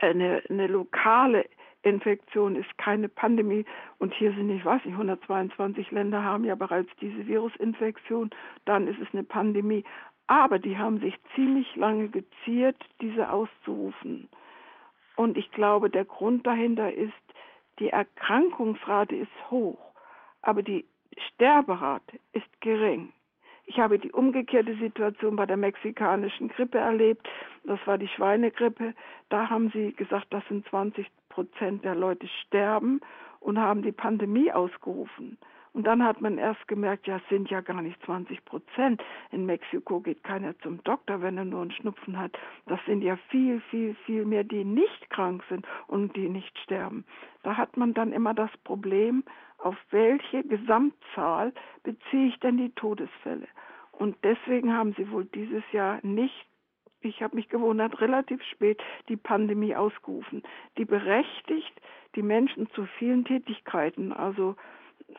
eine, eine lokale Infektion ist keine Pandemie. Und hier sind, ich weiß nicht, 122 Länder haben ja bereits diese Virusinfektion. Dann ist es eine Pandemie. Aber die haben sich ziemlich lange geziert, diese auszurufen. Und ich glaube, der Grund dahinter ist, die Erkrankungsrate ist hoch, aber die Sterberate ist gering. Ich habe die umgekehrte Situation bei der mexikanischen Grippe erlebt. Das war die Schweinegrippe. Da haben sie gesagt, das sind 20 Prozent der Leute sterben und haben die Pandemie ausgerufen. Und dann hat man erst gemerkt, ja, es sind ja gar nicht 20 Prozent. In Mexiko geht keiner zum Doktor, wenn er nur einen Schnupfen hat. Das sind ja viel, viel, viel mehr, die nicht krank sind und die nicht sterben. Da hat man dann immer das Problem, auf welche Gesamtzahl beziehe ich denn die Todesfälle? Und deswegen haben sie wohl dieses Jahr nicht, ich habe mich gewundert, relativ spät die Pandemie ausgerufen, die berechtigt die Menschen zu vielen Tätigkeiten. Also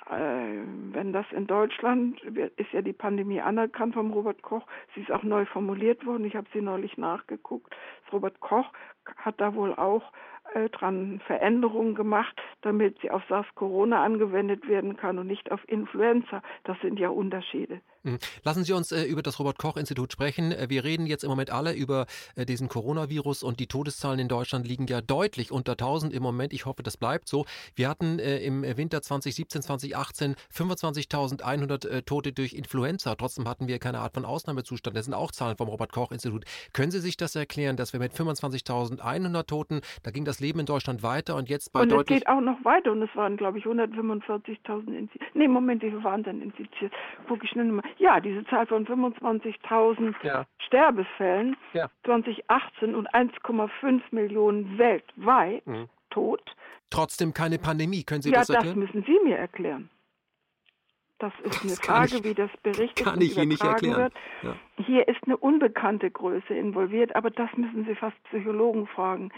äh, wenn das in Deutschland ist ja die Pandemie anerkannt vom Robert Koch, sie ist auch neu formuliert worden. Ich habe sie neulich nachgeguckt. Das Robert Koch hat da wohl auch äh, dran Veränderungen gemacht, damit sie auf SARS-Corona angewendet werden kann und nicht auf Influenza. Das sind ja Unterschiede. Mhm. Lassen Sie uns äh, über das Robert-Koch-Institut sprechen. Äh, wir reden jetzt im Moment alle über äh, diesen Coronavirus und die Todeszahlen in Deutschland liegen ja deutlich unter 1000 im Moment. Ich hoffe, das bleibt so. Wir hatten äh, im Winter 2017, 2018 25.100 äh, Tote durch Influenza. Trotzdem hatten wir keine Art von Ausnahmezustand. Das sind auch Zahlen vom Robert-Koch-Institut. Können Sie sich das erklären, dass wir mit 25.100 Toten, da ging das Leben in Deutschland weiter und jetzt bei und deutlich... es geht auch noch weiter und es waren, glaube ich, 145.000 infiziert. Nee, Moment, wie viele waren denn infiziert? Guck ich schnell mal. Ja, diese Zahl von 25.000 ja. Sterbefällen ja. 2018 und 1,5 Millionen weltweit mhm. tot. Trotzdem keine Pandemie. Können Sie ja, das erklären? Ja, das müssen Sie mir erklären. Das ist eine das Frage, ich, wie das berichtet kann ich Ihnen nicht erklären. Ja. Hier ist eine unbekannte Größe involviert, aber das müssen Sie fast Psychologen fragen.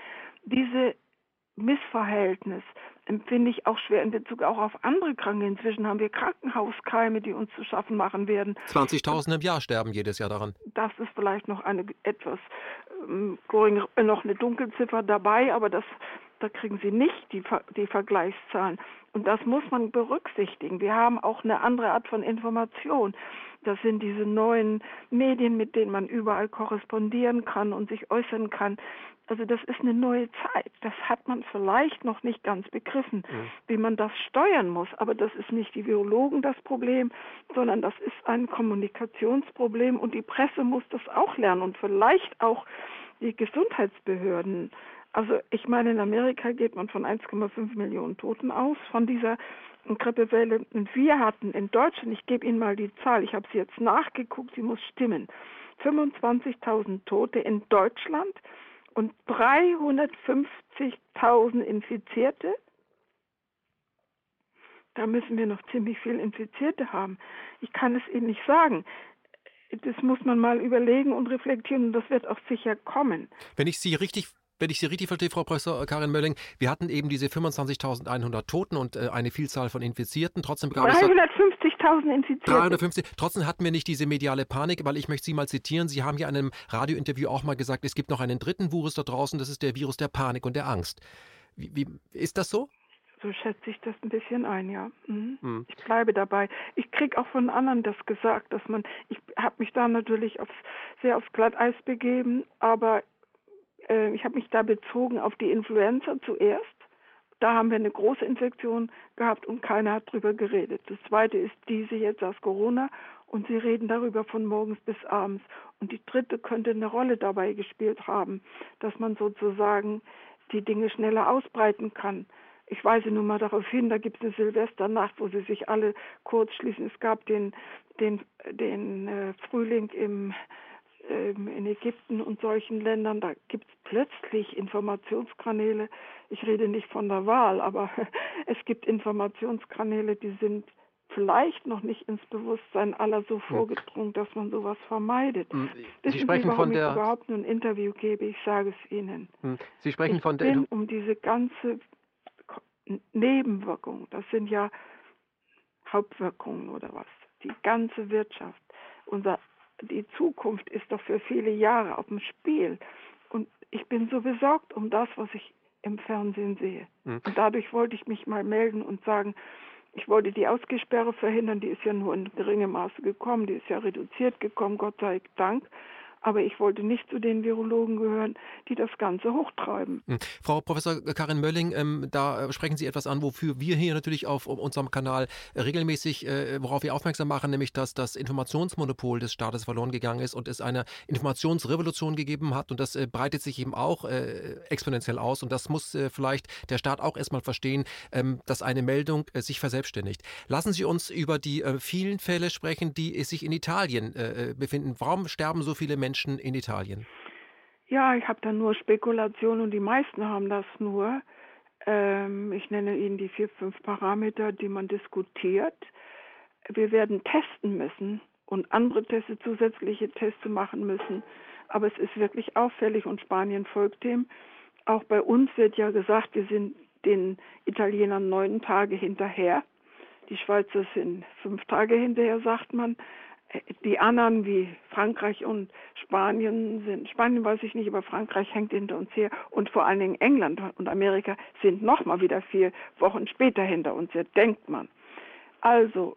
Diese Missverhältnis empfinde ich auch schwer in Bezug auch auf andere Kranke. Inzwischen haben wir Krankenhauskeime, die uns zu schaffen machen werden. 20.000 im Jahr sterben jedes Jahr daran. Das ist vielleicht noch eine etwas ähm, noch eine Dunkelziffer dabei, aber das da kriegen Sie nicht die, die Vergleichszahlen. Und das muss man berücksichtigen. Wir haben auch eine andere Art von Information. Das sind diese neuen Medien, mit denen man überall korrespondieren kann und sich äußern kann. Also das ist eine neue Zeit. Das hat man vielleicht noch nicht ganz begriffen, mhm. wie man das steuern muss. Aber das ist nicht die Virologen das Problem, sondern das ist ein Kommunikationsproblem und die Presse muss das auch lernen und vielleicht auch die Gesundheitsbehörden. Also ich meine, in Amerika geht man von 1,5 Millionen Toten aus von dieser Grippewelle. Und wir hatten in Deutschland, ich gebe Ihnen mal die Zahl, ich habe sie jetzt nachgeguckt, sie muss stimmen, 25.000 Tote in Deutschland und 350.000 Infizierte. Da müssen wir noch ziemlich viel Infizierte haben. Ich kann es Ihnen nicht sagen. Das muss man mal überlegen und reflektieren und das wird auch sicher kommen. Wenn ich Sie richtig wenn ich Sie richtig verstehe, Frau Professor Karin Mölling, wir hatten eben diese 25.100 Toten und äh, eine Vielzahl von Infizierten. Trotzdem 350.000 Infizierte. 350. Trotzdem hatten wir nicht diese mediale Panik, weil ich möchte Sie mal zitieren. Sie haben ja in einem Radiointerview auch mal gesagt, es gibt noch einen dritten Virus da draußen, das ist der Virus der Panik und der Angst. Wie, wie ist das so? So schätze ich das ein bisschen ein, ja. Mhm. Mhm. Ich bleibe dabei. Ich kriege auch von anderen das gesagt, dass man, ich habe mich da natürlich aufs, sehr aufs Glatteis begeben, aber äh, ich habe mich da bezogen auf die Influenza zuerst. Da haben wir eine große Infektion gehabt und keiner hat drüber geredet. Das zweite ist diese jetzt aus Corona und sie reden darüber von morgens bis abends. Und die dritte könnte eine Rolle dabei gespielt haben, dass man sozusagen die Dinge schneller ausbreiten kann. Ich weise nur mal darauf hin, da gibt es eine Silvesternacht, wo sie sich alle kurz schließen. Es gab den, den, den äh, Frühling im, äh, in Ägypten und solchen Ländern. Da gibt es plötzlich Informationskanäle. Ich rede nicht von der Wahl, aber es gibt Informationskanäle, die sind vielleicht noch nicht ins Bewusstsein aller so hm. vorgedrungen, dass man sowas vermeidet. Hm, Sie sprechen Sie, von der ich überhaupt nur ein Interview gebe, ich sage es Ihnen. Hm, Sie sprechen ich von der bin um diese ganze Nebenwirkung, das sind ja Hauptwirkungen oder was, die ganze Wirtschaft, unser, die Zukunft ist doch für viele Jahre auf dem Spiel. Und ich bin so besorgt um das, was ich im Fernsehen sehe. Mhm. Und dadurch wollte ich mich mal melden und sagen, ich wollte die Ausgesperre verhindern, die ist ja nur in geringem Maße gekommen, die ist ja reduziert gekommen, Gott sei Dank. Aber ich wollte nicht zu den Virologen gehören, die das Ganze hochtreiben. Hm. Frau Professor Karin Mölling, ähm, da äh, sprechen Sie etwas an, wofür wir hier natürlich auf unserem Kanal regelmäßig, äh, worauf wir aufmerksam machen, nämlich dass das Informationsmonopol des Staates verloren gegangen ist und es eine Informationsrevolution gegeben hat. Und das äh, breitet sich eben auch äh, exponentiell aus. Und das muss äh, vielleicht der Staat auch erstmal verstehen, ähm, dass eine Meldung äh, sich verselbstständigt. Lassen Sie uns über die vielen Fälle sprechen, die sich in Italien befinden. Warum sterben so viele Menschen? Menschen in Italien? Ja, ich habe da nur Spekulationen und die meisten haben das nur. Ähm, ich nenne Ihnen die vier, fünf Parameter, die man diskutiert. Wir werden testen müssen und andere Tests, zusätzliche Tests machen müssen. Aber es ist wirklich auffällig und Spanien folgt dem. Auch bei uns wird ja gesagt, wir sind den Italienern neun Tage hinterher. Die Schweizer sind fünf Tage hinterher, sagt man die anderen wie Frankreich und Spanien sind, Spanien weiß ich nicht, aber Frankreich hängt hinter uns her und vor allen Dingen England und Amerika sind nochmal wieder vier Wochen später hinter uns her, denkt man. Also,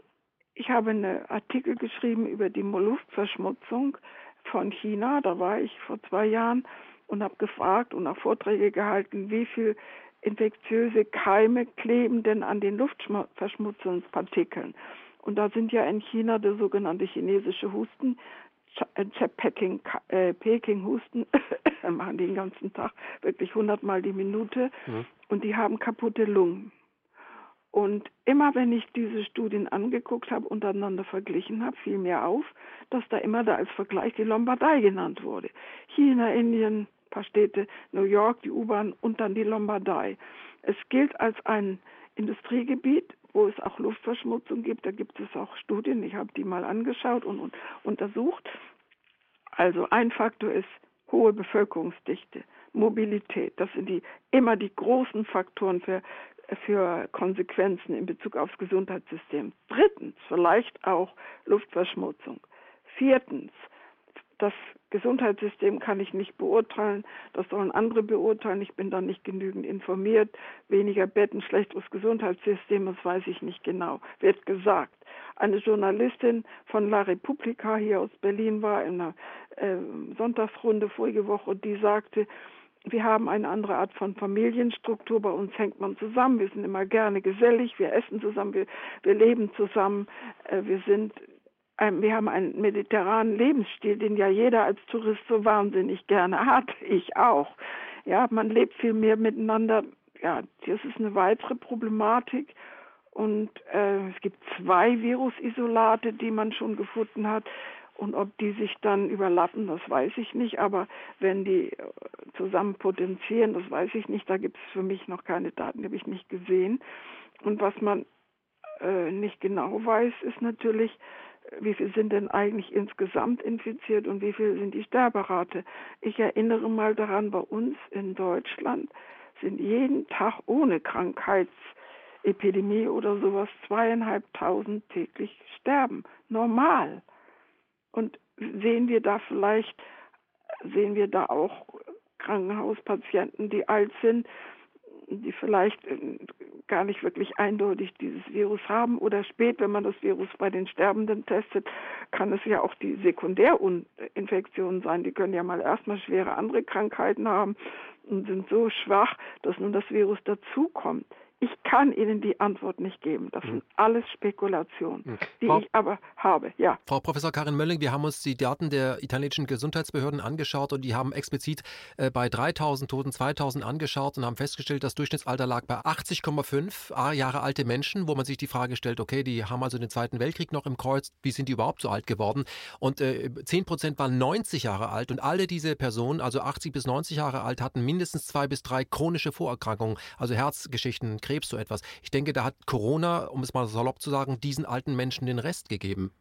ich habe einen Artikel geschrieben über die Luftverschmutzung von China, da war ich vor zwei Jahren und habe gefragt und auch Vorträge gehalten, wie viel infektiöse Keime kleben denn an den Luftverschmutzungspartikeln. Und da sind ja in China der sogenannte chinesische Husten, äh, Peking, äh, Peking Husten, machen die den ganzen Tag wirklich hundertmal die Minute mhm. und die haben kaputte Lungen. Und immer wenn ich diese Studien angeguckt habe, untereinander verglichen habe, fiel mir auf, dass da immer da als Vergleich die Lombardei genannt wurde. China, Indien, ein paar Städte, New York, die U-Bahn und dann die Lombardei. Es gilt als ein Industriegebiet, wo es auch Luftverschmutzung gibt. Da gibt es auch Studien, ich habe die mal angeschaut und, und untersucht. Also ein Faktor ist hohe Bevölkerungsdichte, Mobilität. Das sind die, immer die großen Faktoren für, für Konsequenzen in Bezug aufs Gesundheitssystem. Drittens vielleicht auch Luftverschmutzung. Viertens das Gesundheitssystem kann ich nicht beurteilen, das sollen andere beurteilen, ich bin da nicht genügend informiert, weniger Betten, schlechteres Gesundheitssystem, das weiß ich nicht genau, wird gesagt. Eine Journalistin von La Repubblica hier aus Berlin war in einer äh, Sonntagsrunde vorige Woche, die sagte, wir haben eine andere Art von Familienstruktur. Bei uns hängt man zusammen. Wir sind immer gerne gesellig. Wir essen zusammen. Wir, wir leben zusammen. Äh, wir sind wir haben einen mediterranen Lebensstil, den ja jeder als Tourist so wahnsinnig gerne hat. Ich auch. Ja, man lebt viel mehr miteinander. Ja, das ist eine weitere Problematik. Und äh, es gibt zwei Virusisolate, die man schon gefunden hat. Und ob die sich dann überlappen, das weiß ich nicht. Aber wenn die äh, zusammen potenzieren, das weiß ich nicht. Da gibt es für mich noch keine Daten, die habe ich nicht gesehen. Und was man äh, nicht genau weiß, ist natürlich, wie viel sind denn eigentlich insgesamt infiziert und wie viel sind die Sterberate. Ich erinnere mal daran, bei uns in Deutschland sind jeden Tag ohne Krankheitsepidemie oder sowas zweieinhalbtausend täglich sterben. Normal. Und sehen wir da vielleicht, sehen wir da auch Krankenhauspatienten, die alt sind, die vielleicht äh, gar nicht wirklich eindeutig dieses Virus haben oder spät, wenn man das Virus bei den Sterbenden testet, kann es ja auch die Sekundärinfektionen sein. Die können ja mal erstmal schwere andere Krankheiten haben und sind so schwach, dass nun das Virus dazukommt. Ich kann Ihnen die Antwort nicht geben. Das sind hm. alles Spekulationen, hm. die Frau, ich aber habe. Ja. Frau Professor Karin Mölling, wir haben uns die Daten der italienischen Gesundheitsbehörden angeschaut und die haben explizit äh, bei 3000 Toten 2000 angeschaut und haben festgestellt, das Durchschnittsalter lag bei 80,5 Jahre alte Menschen, wo man sich die Frage stellt, okay, die haben also den Zweiten Weltkrieg noch im Kreuz, wie sind die überhaupt so alt geworden? Und äh, 10 Prozent waren 90 Jahre alt und alle diese Personen, also 80 bis 90 Jahre alt, hatten mindestens zwei bis drei chronische Vorerkrankungen, also Herzgeschichten, Krebs, so etwas. Ich denke, da hat Corona, um es mal salopp zu sagen, diesen alten Menschen den Rest gegeben.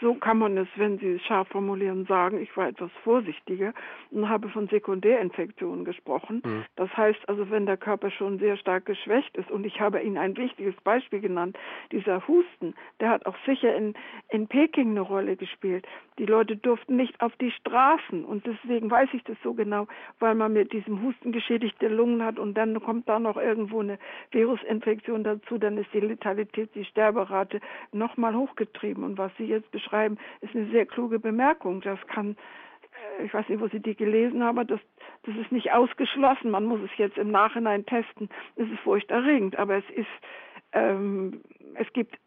So kann man es, wenn Sie es scharf formulieren, sagen. Ich war etwas vorsichtiger und habe von Sekundärinfektionen gesprochen. Mhm. Das heißt also, wenn der Körper schon sehr stark geschwächt ist, und ich habe Ihnen ein wichtiges Beispiel genannt, dieser Husten, der hat auch sicher in, in Peking eine Rolle gespielt. Die Leute durften nicht auf die Straßen und deswegen weiß ich das so genau, weil man mit diesem Husten geschädigte Lungen hat und dann kommt da noch irgendwo eine Virusinfektion dazu, dann ist die Letalität, die Sterberate nochmal hochgetrieben. Und was Sie jetzt beschreiben, schreiben, ist eine sehr kluge Bemerkung. Das kann, äh, ich weiß nicht, wo Sie die gelesen haben, das, das ist nicht ausgeschlossen. Man muss es jetzt im Nachhinein testen. Es ist furchterregend, aber es ist, ähm, es gibt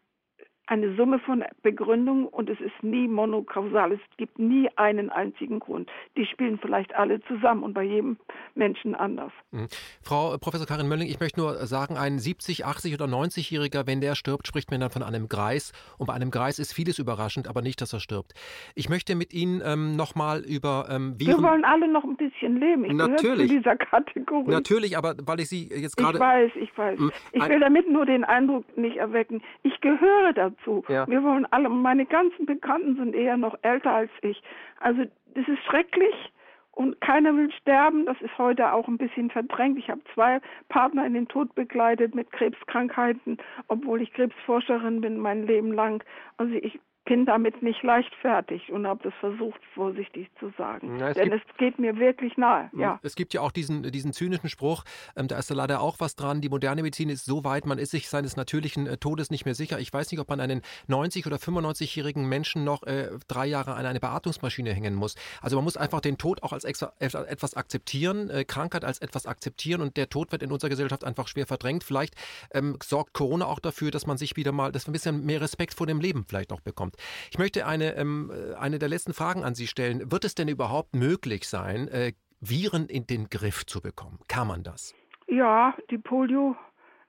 eine Summe von Begründungen und es ist nie monokausal. Es gibt nie einen einzigen Grund. Die spielen vielleicht alle zusammen und bei jedem Menschen anders. Mhm. Frau Professor Karin Mölling, ich möchte nur sagen, ein 70, 80 oder 90-Jähriger, wenn der stirbt, spricht man dann von einem Greis. Und bei einem Greis ist vieles überraschend, aber nicht, dass er stirbt. Ich möchte mit Ihnen ähm, nochmal über ähm, Viren... Wir wollen alle noch ein bisschen leben. Ich Natürlich. zu dieser Kategorie. Natürlich, aber weil ich Sie jetzt gerade... Ich weiß, ich weiß. Hm, ich will damit nur den Eindruck nicht erwecken, ich gehöre dazu dazu. Ja. Wir wollen alle, meine ganzen Bekannten sind eher noch älter als ich. Also das ist schrecklich und keiner will sterben. Das ist heute auch ein bisschen verdrängt. Ich habe zwei Partner in den Tod begleitet mit Krebskrankheiten, obwohl ich Krebsforscherin bin mein Leben lang. Also ich bin damit nicht leichtfertig und habe das versucht, vorsichtig zu sagen. Ja, es Denn es geht mir wirklich nahe. Hm, ja. Es gibt ja auch diesen, diesen zynischen Spruch, ähm, da ist da leider auch was dran. Die moderne Medizin ist so weit, man ist sich seines natürlichen äh, Todes nicht mehr sicher. Ich weiß nicht, ob man einen 90- oder 95-jährigen Menschen noch äh, drei Jahre an eine Beatmungsmaschine hängen muss. Also man muss einfach den Tod auch als extra, etwas akzeptieren, äh, Krankheit als etwas akzeptieren und der Tod wird in unserer Gesellschaft einfach schwer verdrängt. Vielleicht ähm, sorgt Corona auch dafür, dass man sich wieder mal, dass man ein bisschen mehr Respekt vor dem Leben vielleicht auch bekommt kommt. Ich möchte eine, ähm, eine der letzten Fragen an Sie stellen. Wird es denn überhaupt möglich sein, äh, Viren in den Griff zu bekommen? Kann man das? Ja, die Polio,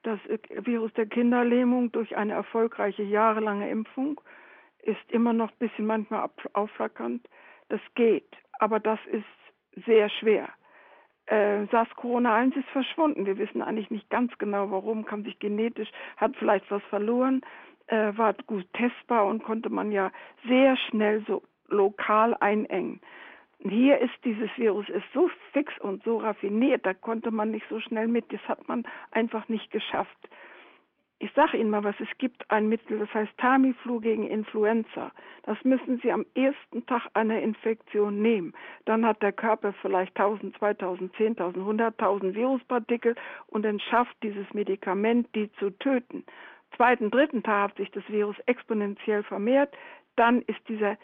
das Virus der Kinderlähmung durch eine erfolgreiche jahrelange Impfung ist immer noch ein bisschen manchmal aufflackernd. Das geht, aber das ist sehr schwer. Äh, SARS-Corona-1 ist verschwunden. Wir wissen eigentlich nicht ganz genau, warum, kann sich genetisch, hat vielleicht was verloren äh, war gut testbar und konnte man ja sehr schnell so lokal einengen. Hier ist dieses Virus ist so fix und so raffiniert, da konnte man nicht so schnell mit. Das hat man einfach nicht geschafft. Ich sage Ihnen mal was, es gibt ein Mittel, das heißt Tamiflu gegen Influenza. Das müssen Sie am ersten Tag einer Infektion nehmen. Dann hat der Körper vielleicht 1000, 2000, 10.000, 100.000 Viruspartikel und dann schafft dieses Medikament, die zu töten zweiten, dritten Tag hat sich das Virus exponentiell vermehrt, dann ist dieser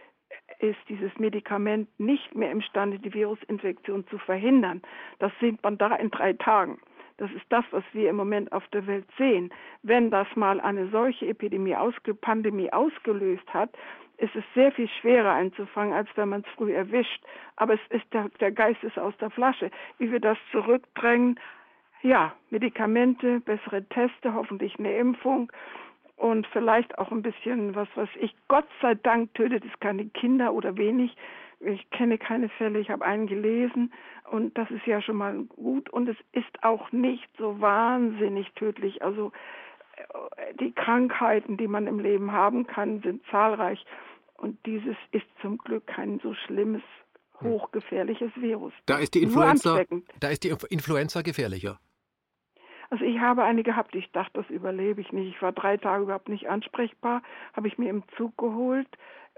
ist dieses Medikament nicht mehr imstande, die Virusinfektion zu verhindern. Das sieht man da in drei Tagen. Das ist das, was wir im Moment auf der Welt sehen. Wenn das mal eine solche Epidemie, ausge Pandemie ausgelöst hat, ist es sehr viel schwerer einzufangen, als wenn man es früh erwischt. Aber es ist der, der Geist ist aus der Flasche. Wie wir das zurückdrängen, ja, Medikamente, bessere Teste, hoffentlich eine Impfung und vielleicht auch ein bisschen was, was ich Gott sei Dank tötet es keine Kinder oder wenig. Ich kenne keine Fälle, ich habe einen gelesen und das ist ja schon mal gut und es ist auch nicht so wahnsinnig tödlich. Also äh, die Krankheiten, die man im Leben haben kann, sind zahlreich und dieses ist zum Glück kein so schlimmes hm. hochgefährliches Virus. Da ist die Influenza, da ist die Influenza gefährlicher. Also ich habe eine gehabt, ich dachte, das überlebe ich nicht. Ich war drei Tage überhaupt nicht ansprechbar, habe ich mir im Zug geholt.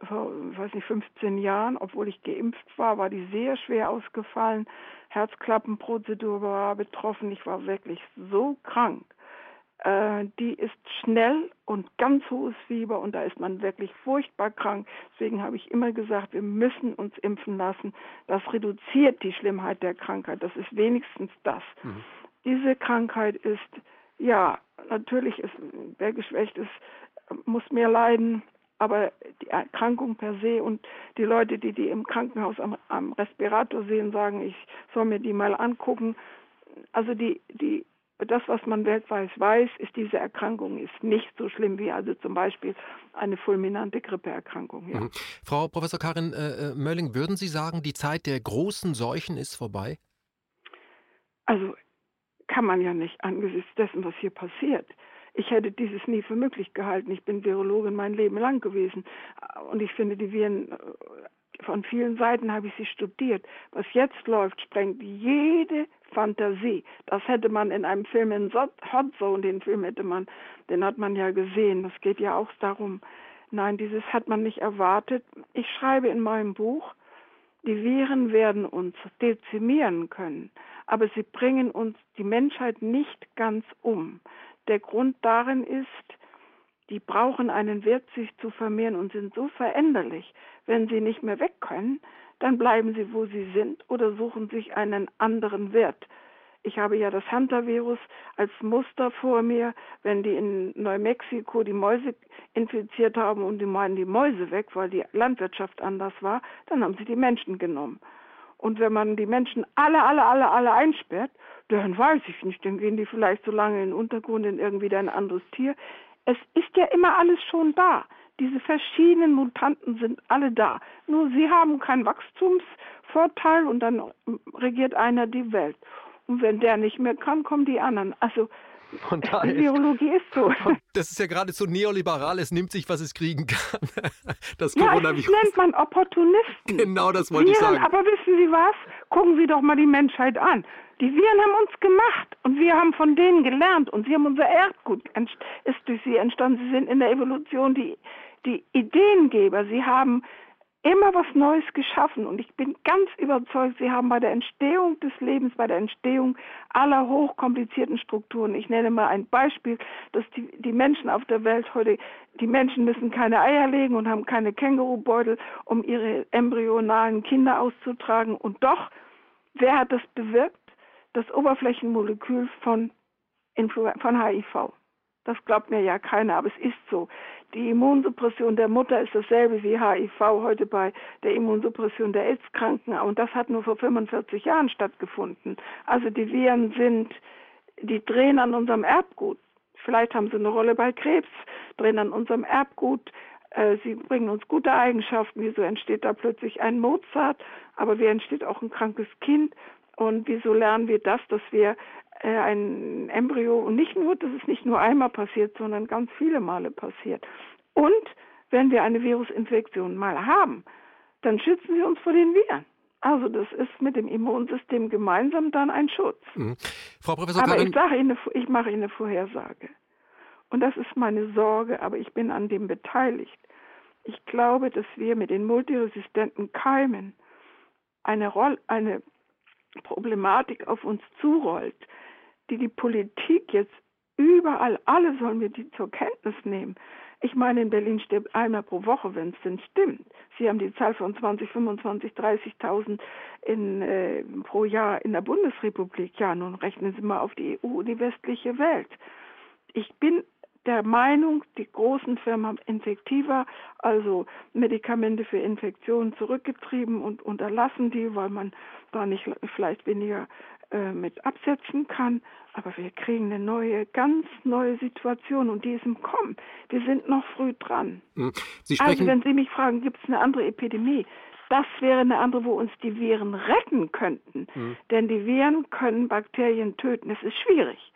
vor, weiß nicht, 15 Jahren, obwohl ich geimpft war, war die sehr schwer ausgefallen. Herzklappenprozedur war betroffen. Ich war wirklich so krank. Äh, die ist schnell und ganz hohes Fieber und da ist man wirklich furchtbar krank. Deswegen habe ich immer gesagt, wir müssen uns impfen lassen. Das reduziert die Schlimmheit der Krankheit. Das ist wenigstens das. Mhm. Diese Krankheit ist, ja, natürlich ist, wer geschwächt ist, muss mehr leiden, aber die Erkrankung per se und die Leute, die die im Krankenhaus am, am Respirator sehen, sagen, ich soll mir die mal angucken. Also die, die das, was man weltweit weiß, ist, diese Erkrankung ist nicht so schlimm wie also zum Beispiel eine fulminante Grippeerkrankung. Ja. Mhm. Frau Professor Karin äh, äh, Mölling, würden Sie sagen, die Zeit der großen Seuchen ist vorbei? Also kann man ja nicht angesichts dessen, was hier passiert. Ich hätte dieses nie für möglich gehalten. Ich bin Virologin mein Leben lang gewesen. Und ich finde die Viren äh, von vielen Seiten habe ich sie studiert. Was jetzt läuft, sprengt jede Fantasie. Das hätte man in einem Film in Hot Zone, den Film hätte man, den hat man ja gesehen. Das geht ja auch darum. Nein, dieses hat man nicht erwartet. Ich schreibe in meinem Buch, die Viren werden uns dezimieren können, aber sie bringen uns die Menschheit nicht ganz um. Der Grund darin ist, die brauchen einen Wert, sich zu vermehren und sind so veränderlich. Wenn sie nicht mehr weg können, dann bleiben sie, wo sie sind oder suchen sich einen anderen Wert. Ich habe ja das Hunter-Virus als Muster vor mir. Wenn die in Neumexiko die Mäuse infiziert haben und die meinen die Mäuse weg, weil die Landwirtschaft anders war, dann haben sie die Menschen genommen. Und wenn man die Menschen alle, alle, alle, alle einsperrt, dann weiß ich nicht, dann gehen die vielleicht so lange in den Untergrund in irgendwie ein anderes Tier. Es ist ja immer alles schon da. Diese verschiedenen Mutanten sind alle da. Nur sie haben keinen Wachstumsvorteil und dann regiert einer die Welt. Und wenn der nicht mehr kann, kommen die anderen. Also von die Biologie ist so. Das ist ja gerade so neoliberal, es nimmt sich, was es kriegen kann. Das ja, das nennt man Opportunisten. Genau, das wollte Viren, ich sagen. Aber wissen Sie was? Gucken Sie doch mal die Menschheit an. Die Viren haben uns gemacht und wir haben von denen gelernt und sie haben unser Erdgut, ist durch sie entstanden. Sie sind in der Evolution die, die Ideengeber. Sie haben immer was Neues geschaffen und ich bin ganz überzeugt, sie haben bei der Entstehung des Lebens, bei der Entstehung aller hochkomplizierten Strukturen, ich nenne mal ein Beispiel, dass die, die Menschen auf der Welt heute, die Menschen müssen keine Eier legen und haben keine Kängurubeutel, um ihre embryonalen Kinder auszutragen und doch, wer hat das bewirkt? Das Oberflächenmolekül von, Influ von HIV. Das glaubt mir ja keiner, aber es ist so. Die Immunsuppression der Mutter ist dasselbe wie HIV heute bei der Immunsuppression der AIDS-Kranken. Und das hat nur vor 45 Jahren stattgefunden. Also die Viren sind, die drehen an unserem Erbgut. Vielleicht haben sie eine Rolle bei Krebs, drehen an unserem Erbgut. Äh, sie bringen uns gute Eigenschaften. Wieso entsteht da plötzlich ein Mozart? Aber wie entsteht auch ein krankes Kind? Und wieso lernen wir das, dass wir äh, ein Embryo und nicht nur, dass es nicht nur einmal passiert, sondern ganz viele Male passiert. Und wenn wir eine Virusinfektion mal haben, dann schützen wir uns vor den Viren. Also das ist mit dem Immunsystem gemeinsam dann ein Schutz. Mhm. Frau Professor aber Karin ich sage Ihnen, ich mache Ihnen eine Vorhersage. Und das ist meine Sorge, aber ich bin an dem beteiligt. Ich glaube, dass wir mit den multiresistenten Keimen eine, Roll eine Problematik auf uns zurollt, die die Politik jetzt überall, alle sollen wir die zur Kenntnis nehmen. Ich meine, in Berlin stirbt einmal pro Woche, wenn es denn stimmt. Sie haben die Zahl von 20, 25, 30.000 äh, pro Jahr in der Bundesrepublik. Ja, nun rechnen Sie mal auf die EU und die westliche Welt. Ich bin der Meinung, die großen Firmen haben Infektiva, also Medikamente für Infektionen zurückgetrieben und unterlassen die, weil man da nicht vielleicht weniger äh, mit absetzen kann. Aber wir kriegen eine neue, ganz neue Situation und die ist im Kommen. Wir sind noch früh dran. Hm. also wenn Sie mich fragen, gibt es eine andere Epidemie? Das wäre eine andere, wo uns die Viren retten könnten. Mhm. Denn die Viren können Bakterien töten. Es ist schwierig.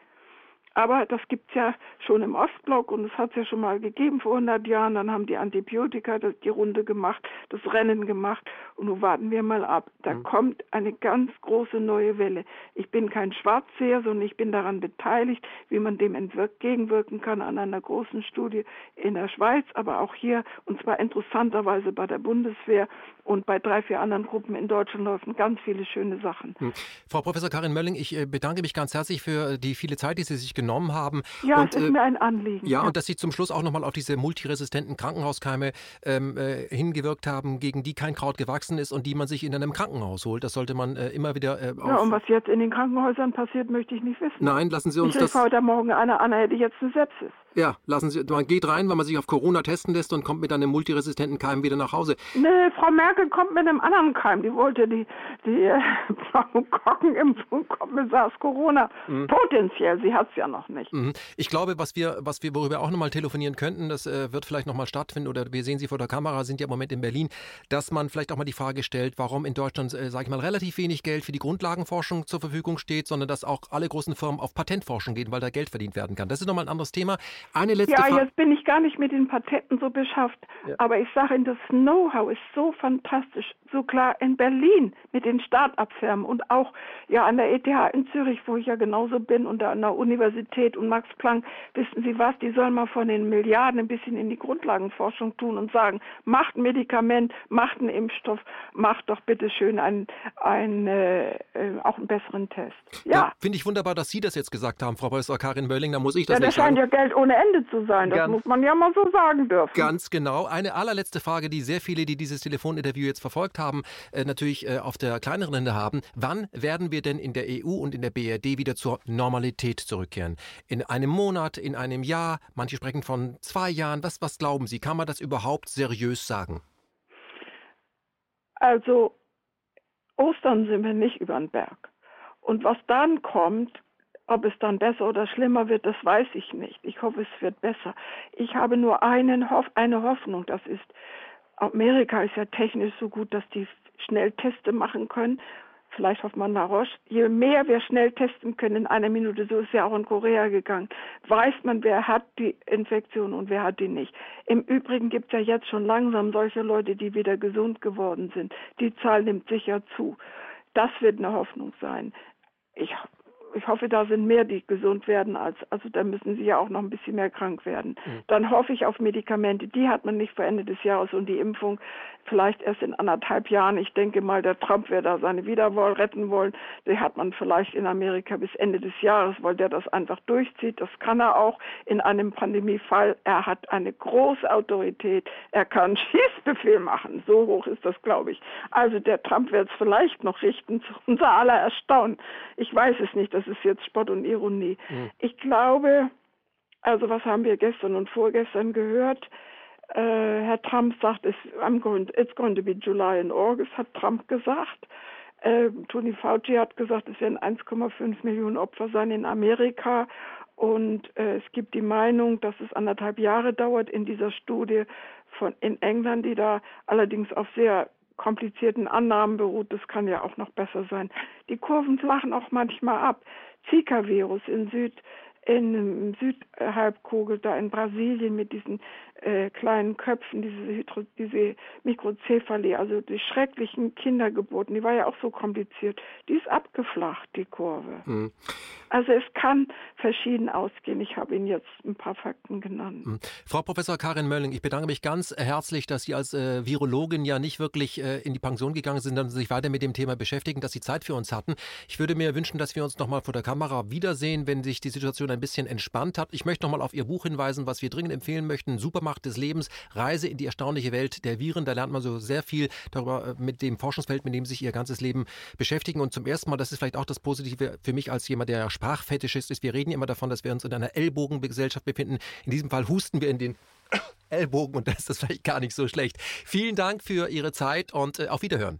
Aber das gibt es ja schon im Ostblock und es hat es ja schon mal gegeben vor 100 Jahren. Dann haben die Antibiotika die Runde gemacht, das Rennen gemacht. Und nun warten wir mal ab. Da mhm. kommt eine ganz große neue Welle. Ich bin kein Schwarzseher, sondern ich bin daran beteiligt, wie man dem entgegenwirken kann an einer großen Studie in der Schweiz, aber auch hier und zwar interessanterweise bei der Bundeswehr und bei drei, vier anderen Gruppen in Deutschland laufen ganz viele schöne Sachen. Hm. Frau Professor Karin Mölling, ich äh, bedanke mich ganz herzlich für die viele Zeit, die Sie sich genommen haben. Ja, und, es ist äh, mir ein Anliegen. Ja, ja, und dass Sie zum Schluss auch nochmal auf diese multiresistenten Krankenhauskeime ähm, äh, hingewirkt haben, gegen die kein Kraut gewachsen ist und die man sich in einem Krankenhaus holt. Das sollte man äh, immer wieder. Äh, ja, und was jetzt in den Krankenhäusern passiert, möchte ich nicht wissen. Nein, lassen Sie uns ich das. heute Morgen einer an, hätte jetzt eine Sepsis. Ja, lassen Sie, man geht rein, weil man sich auf Corona testen lässt und kommt mit einem multiresistenten Keim wieder nach Hause. Nee, Frau Merkel kommt mit einem anderen Keim. Die wollte die, die äh, Kockenimpfung kommt mit SARS-Corona. Mhm. Potenziell, sie hat es ja noch nicht. Mhm. Ich glaube, was wir, was wir, worüber wir auch nochmal telefonieren könnten, das äh, wird vielleicht nochmal stattfinden oder wir sehen Sie vor der Kamera, sind ja im Moment in Berlin, dass man vielleicht auch mal die Frage stellt, warum in Deutschland, äh, sage ich mal, relativ wenig Geld für die Grundlagenforschung zur Verfügung steht, sondern dass auch alle großen Firmen auf Patentforschung gehen, weil da Geld verdient werden kann. Das ist nochmal ein anderes Thema. Eine letzte ja, Frage. jetzt bin ich gar nicht mit den Patenten so beschafft. Ja. Aber ich sage Ihnen, das Know-how ist so fantastisch. So klar in Berlin mit den Start-up-Firmen und auch ja an der ETH in Zürich, wo ich ja genauso bin, und an der Universität und Max Planck. Wissen Sie was? Die sollen mal von den Milliarden ein bisschen in die Grundlagenforschung tun und sagen, macht ein Medikament, macht einen Impfstoff, macht doch bitte schön einen, einen, äh, äh, auch einen besseren Test. Ja. ja Finde ich wunderbar, dass Sie das jetzt gesagt haben, Frau Professor Karin Mölling. Da muss ich das ja, nicht das scheint ja Geld ohne Ende zu sein. Das Ganz muss man ja mal so sagen dürfen. Ganz genau. Eine allerletzte Frage, die sehr viele, die dieses Telefoninterview jetzt verfolgt haben, äh, natürlich äh, auf der kleineren Ende haben. Wann werden wir denn in der EU und in der BRD wieder zur Normalität zurückkehren? In einem Monat, in einem Jahr? Manche sprechen von zwei Jahren. Was, was glauben Sie? Kann man das überhaupt seriös sagen? Also, Ostern sind wir nicht über den Berg. Und was dann kommt, ob es dann besser oder schlimmer wird, das weiß ich nicht. Ich hoffe, es wird besser. Ich habe nur einen Hoff eine Hoffnung, das ist, Amerika ist ja technisch so gut, dass die schnell Teste machen können. Vielleicht hofft man nach Roche. Je mehr wir schnell testen können in einer Minute, so ist ja auch in Korea gegangen, weiß man, wer hat die Infektion und wer hat die nicht. Im Übrigen gibt es ja jetzt schon langsam solche Leute, die wieder gesund geworden sind. Die Zahl nimmt sicher zu. Das wird eine Hoffnung sein. Ich ich hoffe, da sind mehr, die gesund werden, als, also da müssen sie ja auch noch ein bisschen mehr krank werden. Mhm. Dann hoffe ich auf Medikamente, die hat man nicht vor Ende des Jahres und die Impfung vielleicht erst in anderthalb Jahren. Ich denke mal, der Trump wird da seine Wiederwahl retten wollen. Die hat man vielleicht in Amerika bis Ende des Jahres, weil der das einfach durchzieht. Das kann er auch in einem Pandemiefall. Er hat eine große Autorität. Er kann Schießbefehl machen. So hoch ist das, glaube ich. Also der Trump wird es vielleicht noch richten, zu unser aller Erstaunen. Ich weiß es nicht. Das ist jetzt Spott und Ironie. Mhm. Ich glaube, also was haben wir gestern und vorgestern gehört? Äh, Herr Trump sagt, it's, going, it's going to be July and August, hat Trump gesagt. Äh, Tony Fauci hat gesagt, es werden 1,5 Millionen Opfer sein in Amerika. Und äh, es gibt die Meinung, dass es anderthalb Jahre dauert in dieser Studie von in England, die da allerdings auf sehr komplizierten Annahmen beruht. Das kann ja auch noch besser sein. Die Kurven flachen auch manchmal ab. Zika-Virus in Süd in Südhalbkugel da in Brasilien mit diesen äh, kleinen Köpfen, diese, Hydro, diese Mikrocephalie, also die schrecklichen Kindergeburten, die war ja auch so kompliziert. Die ist abgeflacht, die Kurve. Mhm. Also es kann verschieden ausgehen. Ich habe Ihnen jetzt ein paar Fakten genannt. Mhm. Frau Professor Karin Mölling, ich bedanke mich ganz herzlich, dass Sie als äh, Virologin ja nicht wirklich äh, in die Pension gegangen sind, sondern sich weiter mit dem Thema beschäftigen, dass Sie Zeit für uns hatten. Ich würde mir wünschen, dass wir uns nochmal vor der Kamera wiedersehen, wenn sich die Situation ein bisschen entspannt hat. Ich möchte nochmal auf Ihr Buch hinweisen, was wir dringend empfehlen möchten. Supermarkt Macht des Lebens, Reise in die erstaunliche Welt der Viren. Da lernt man so sehr viel darüber äh, mit dem Forschungsfeld, mit dem sich ihr ganzes Leben beschäftigen. Und zum ersten Mal, das ist vielleicht auch das Positive für mich als jemand, der Sprachfetischist ist. Wir reden immer davon, dass wir uns in einer Ellbogengesellschaft befinden. In diesem Fall husten wir in den Ellbogen und das ist vielleicht gar nicht so schlecht. Vielen Dank für Ihre Zeit und äh, auf Wiederhören.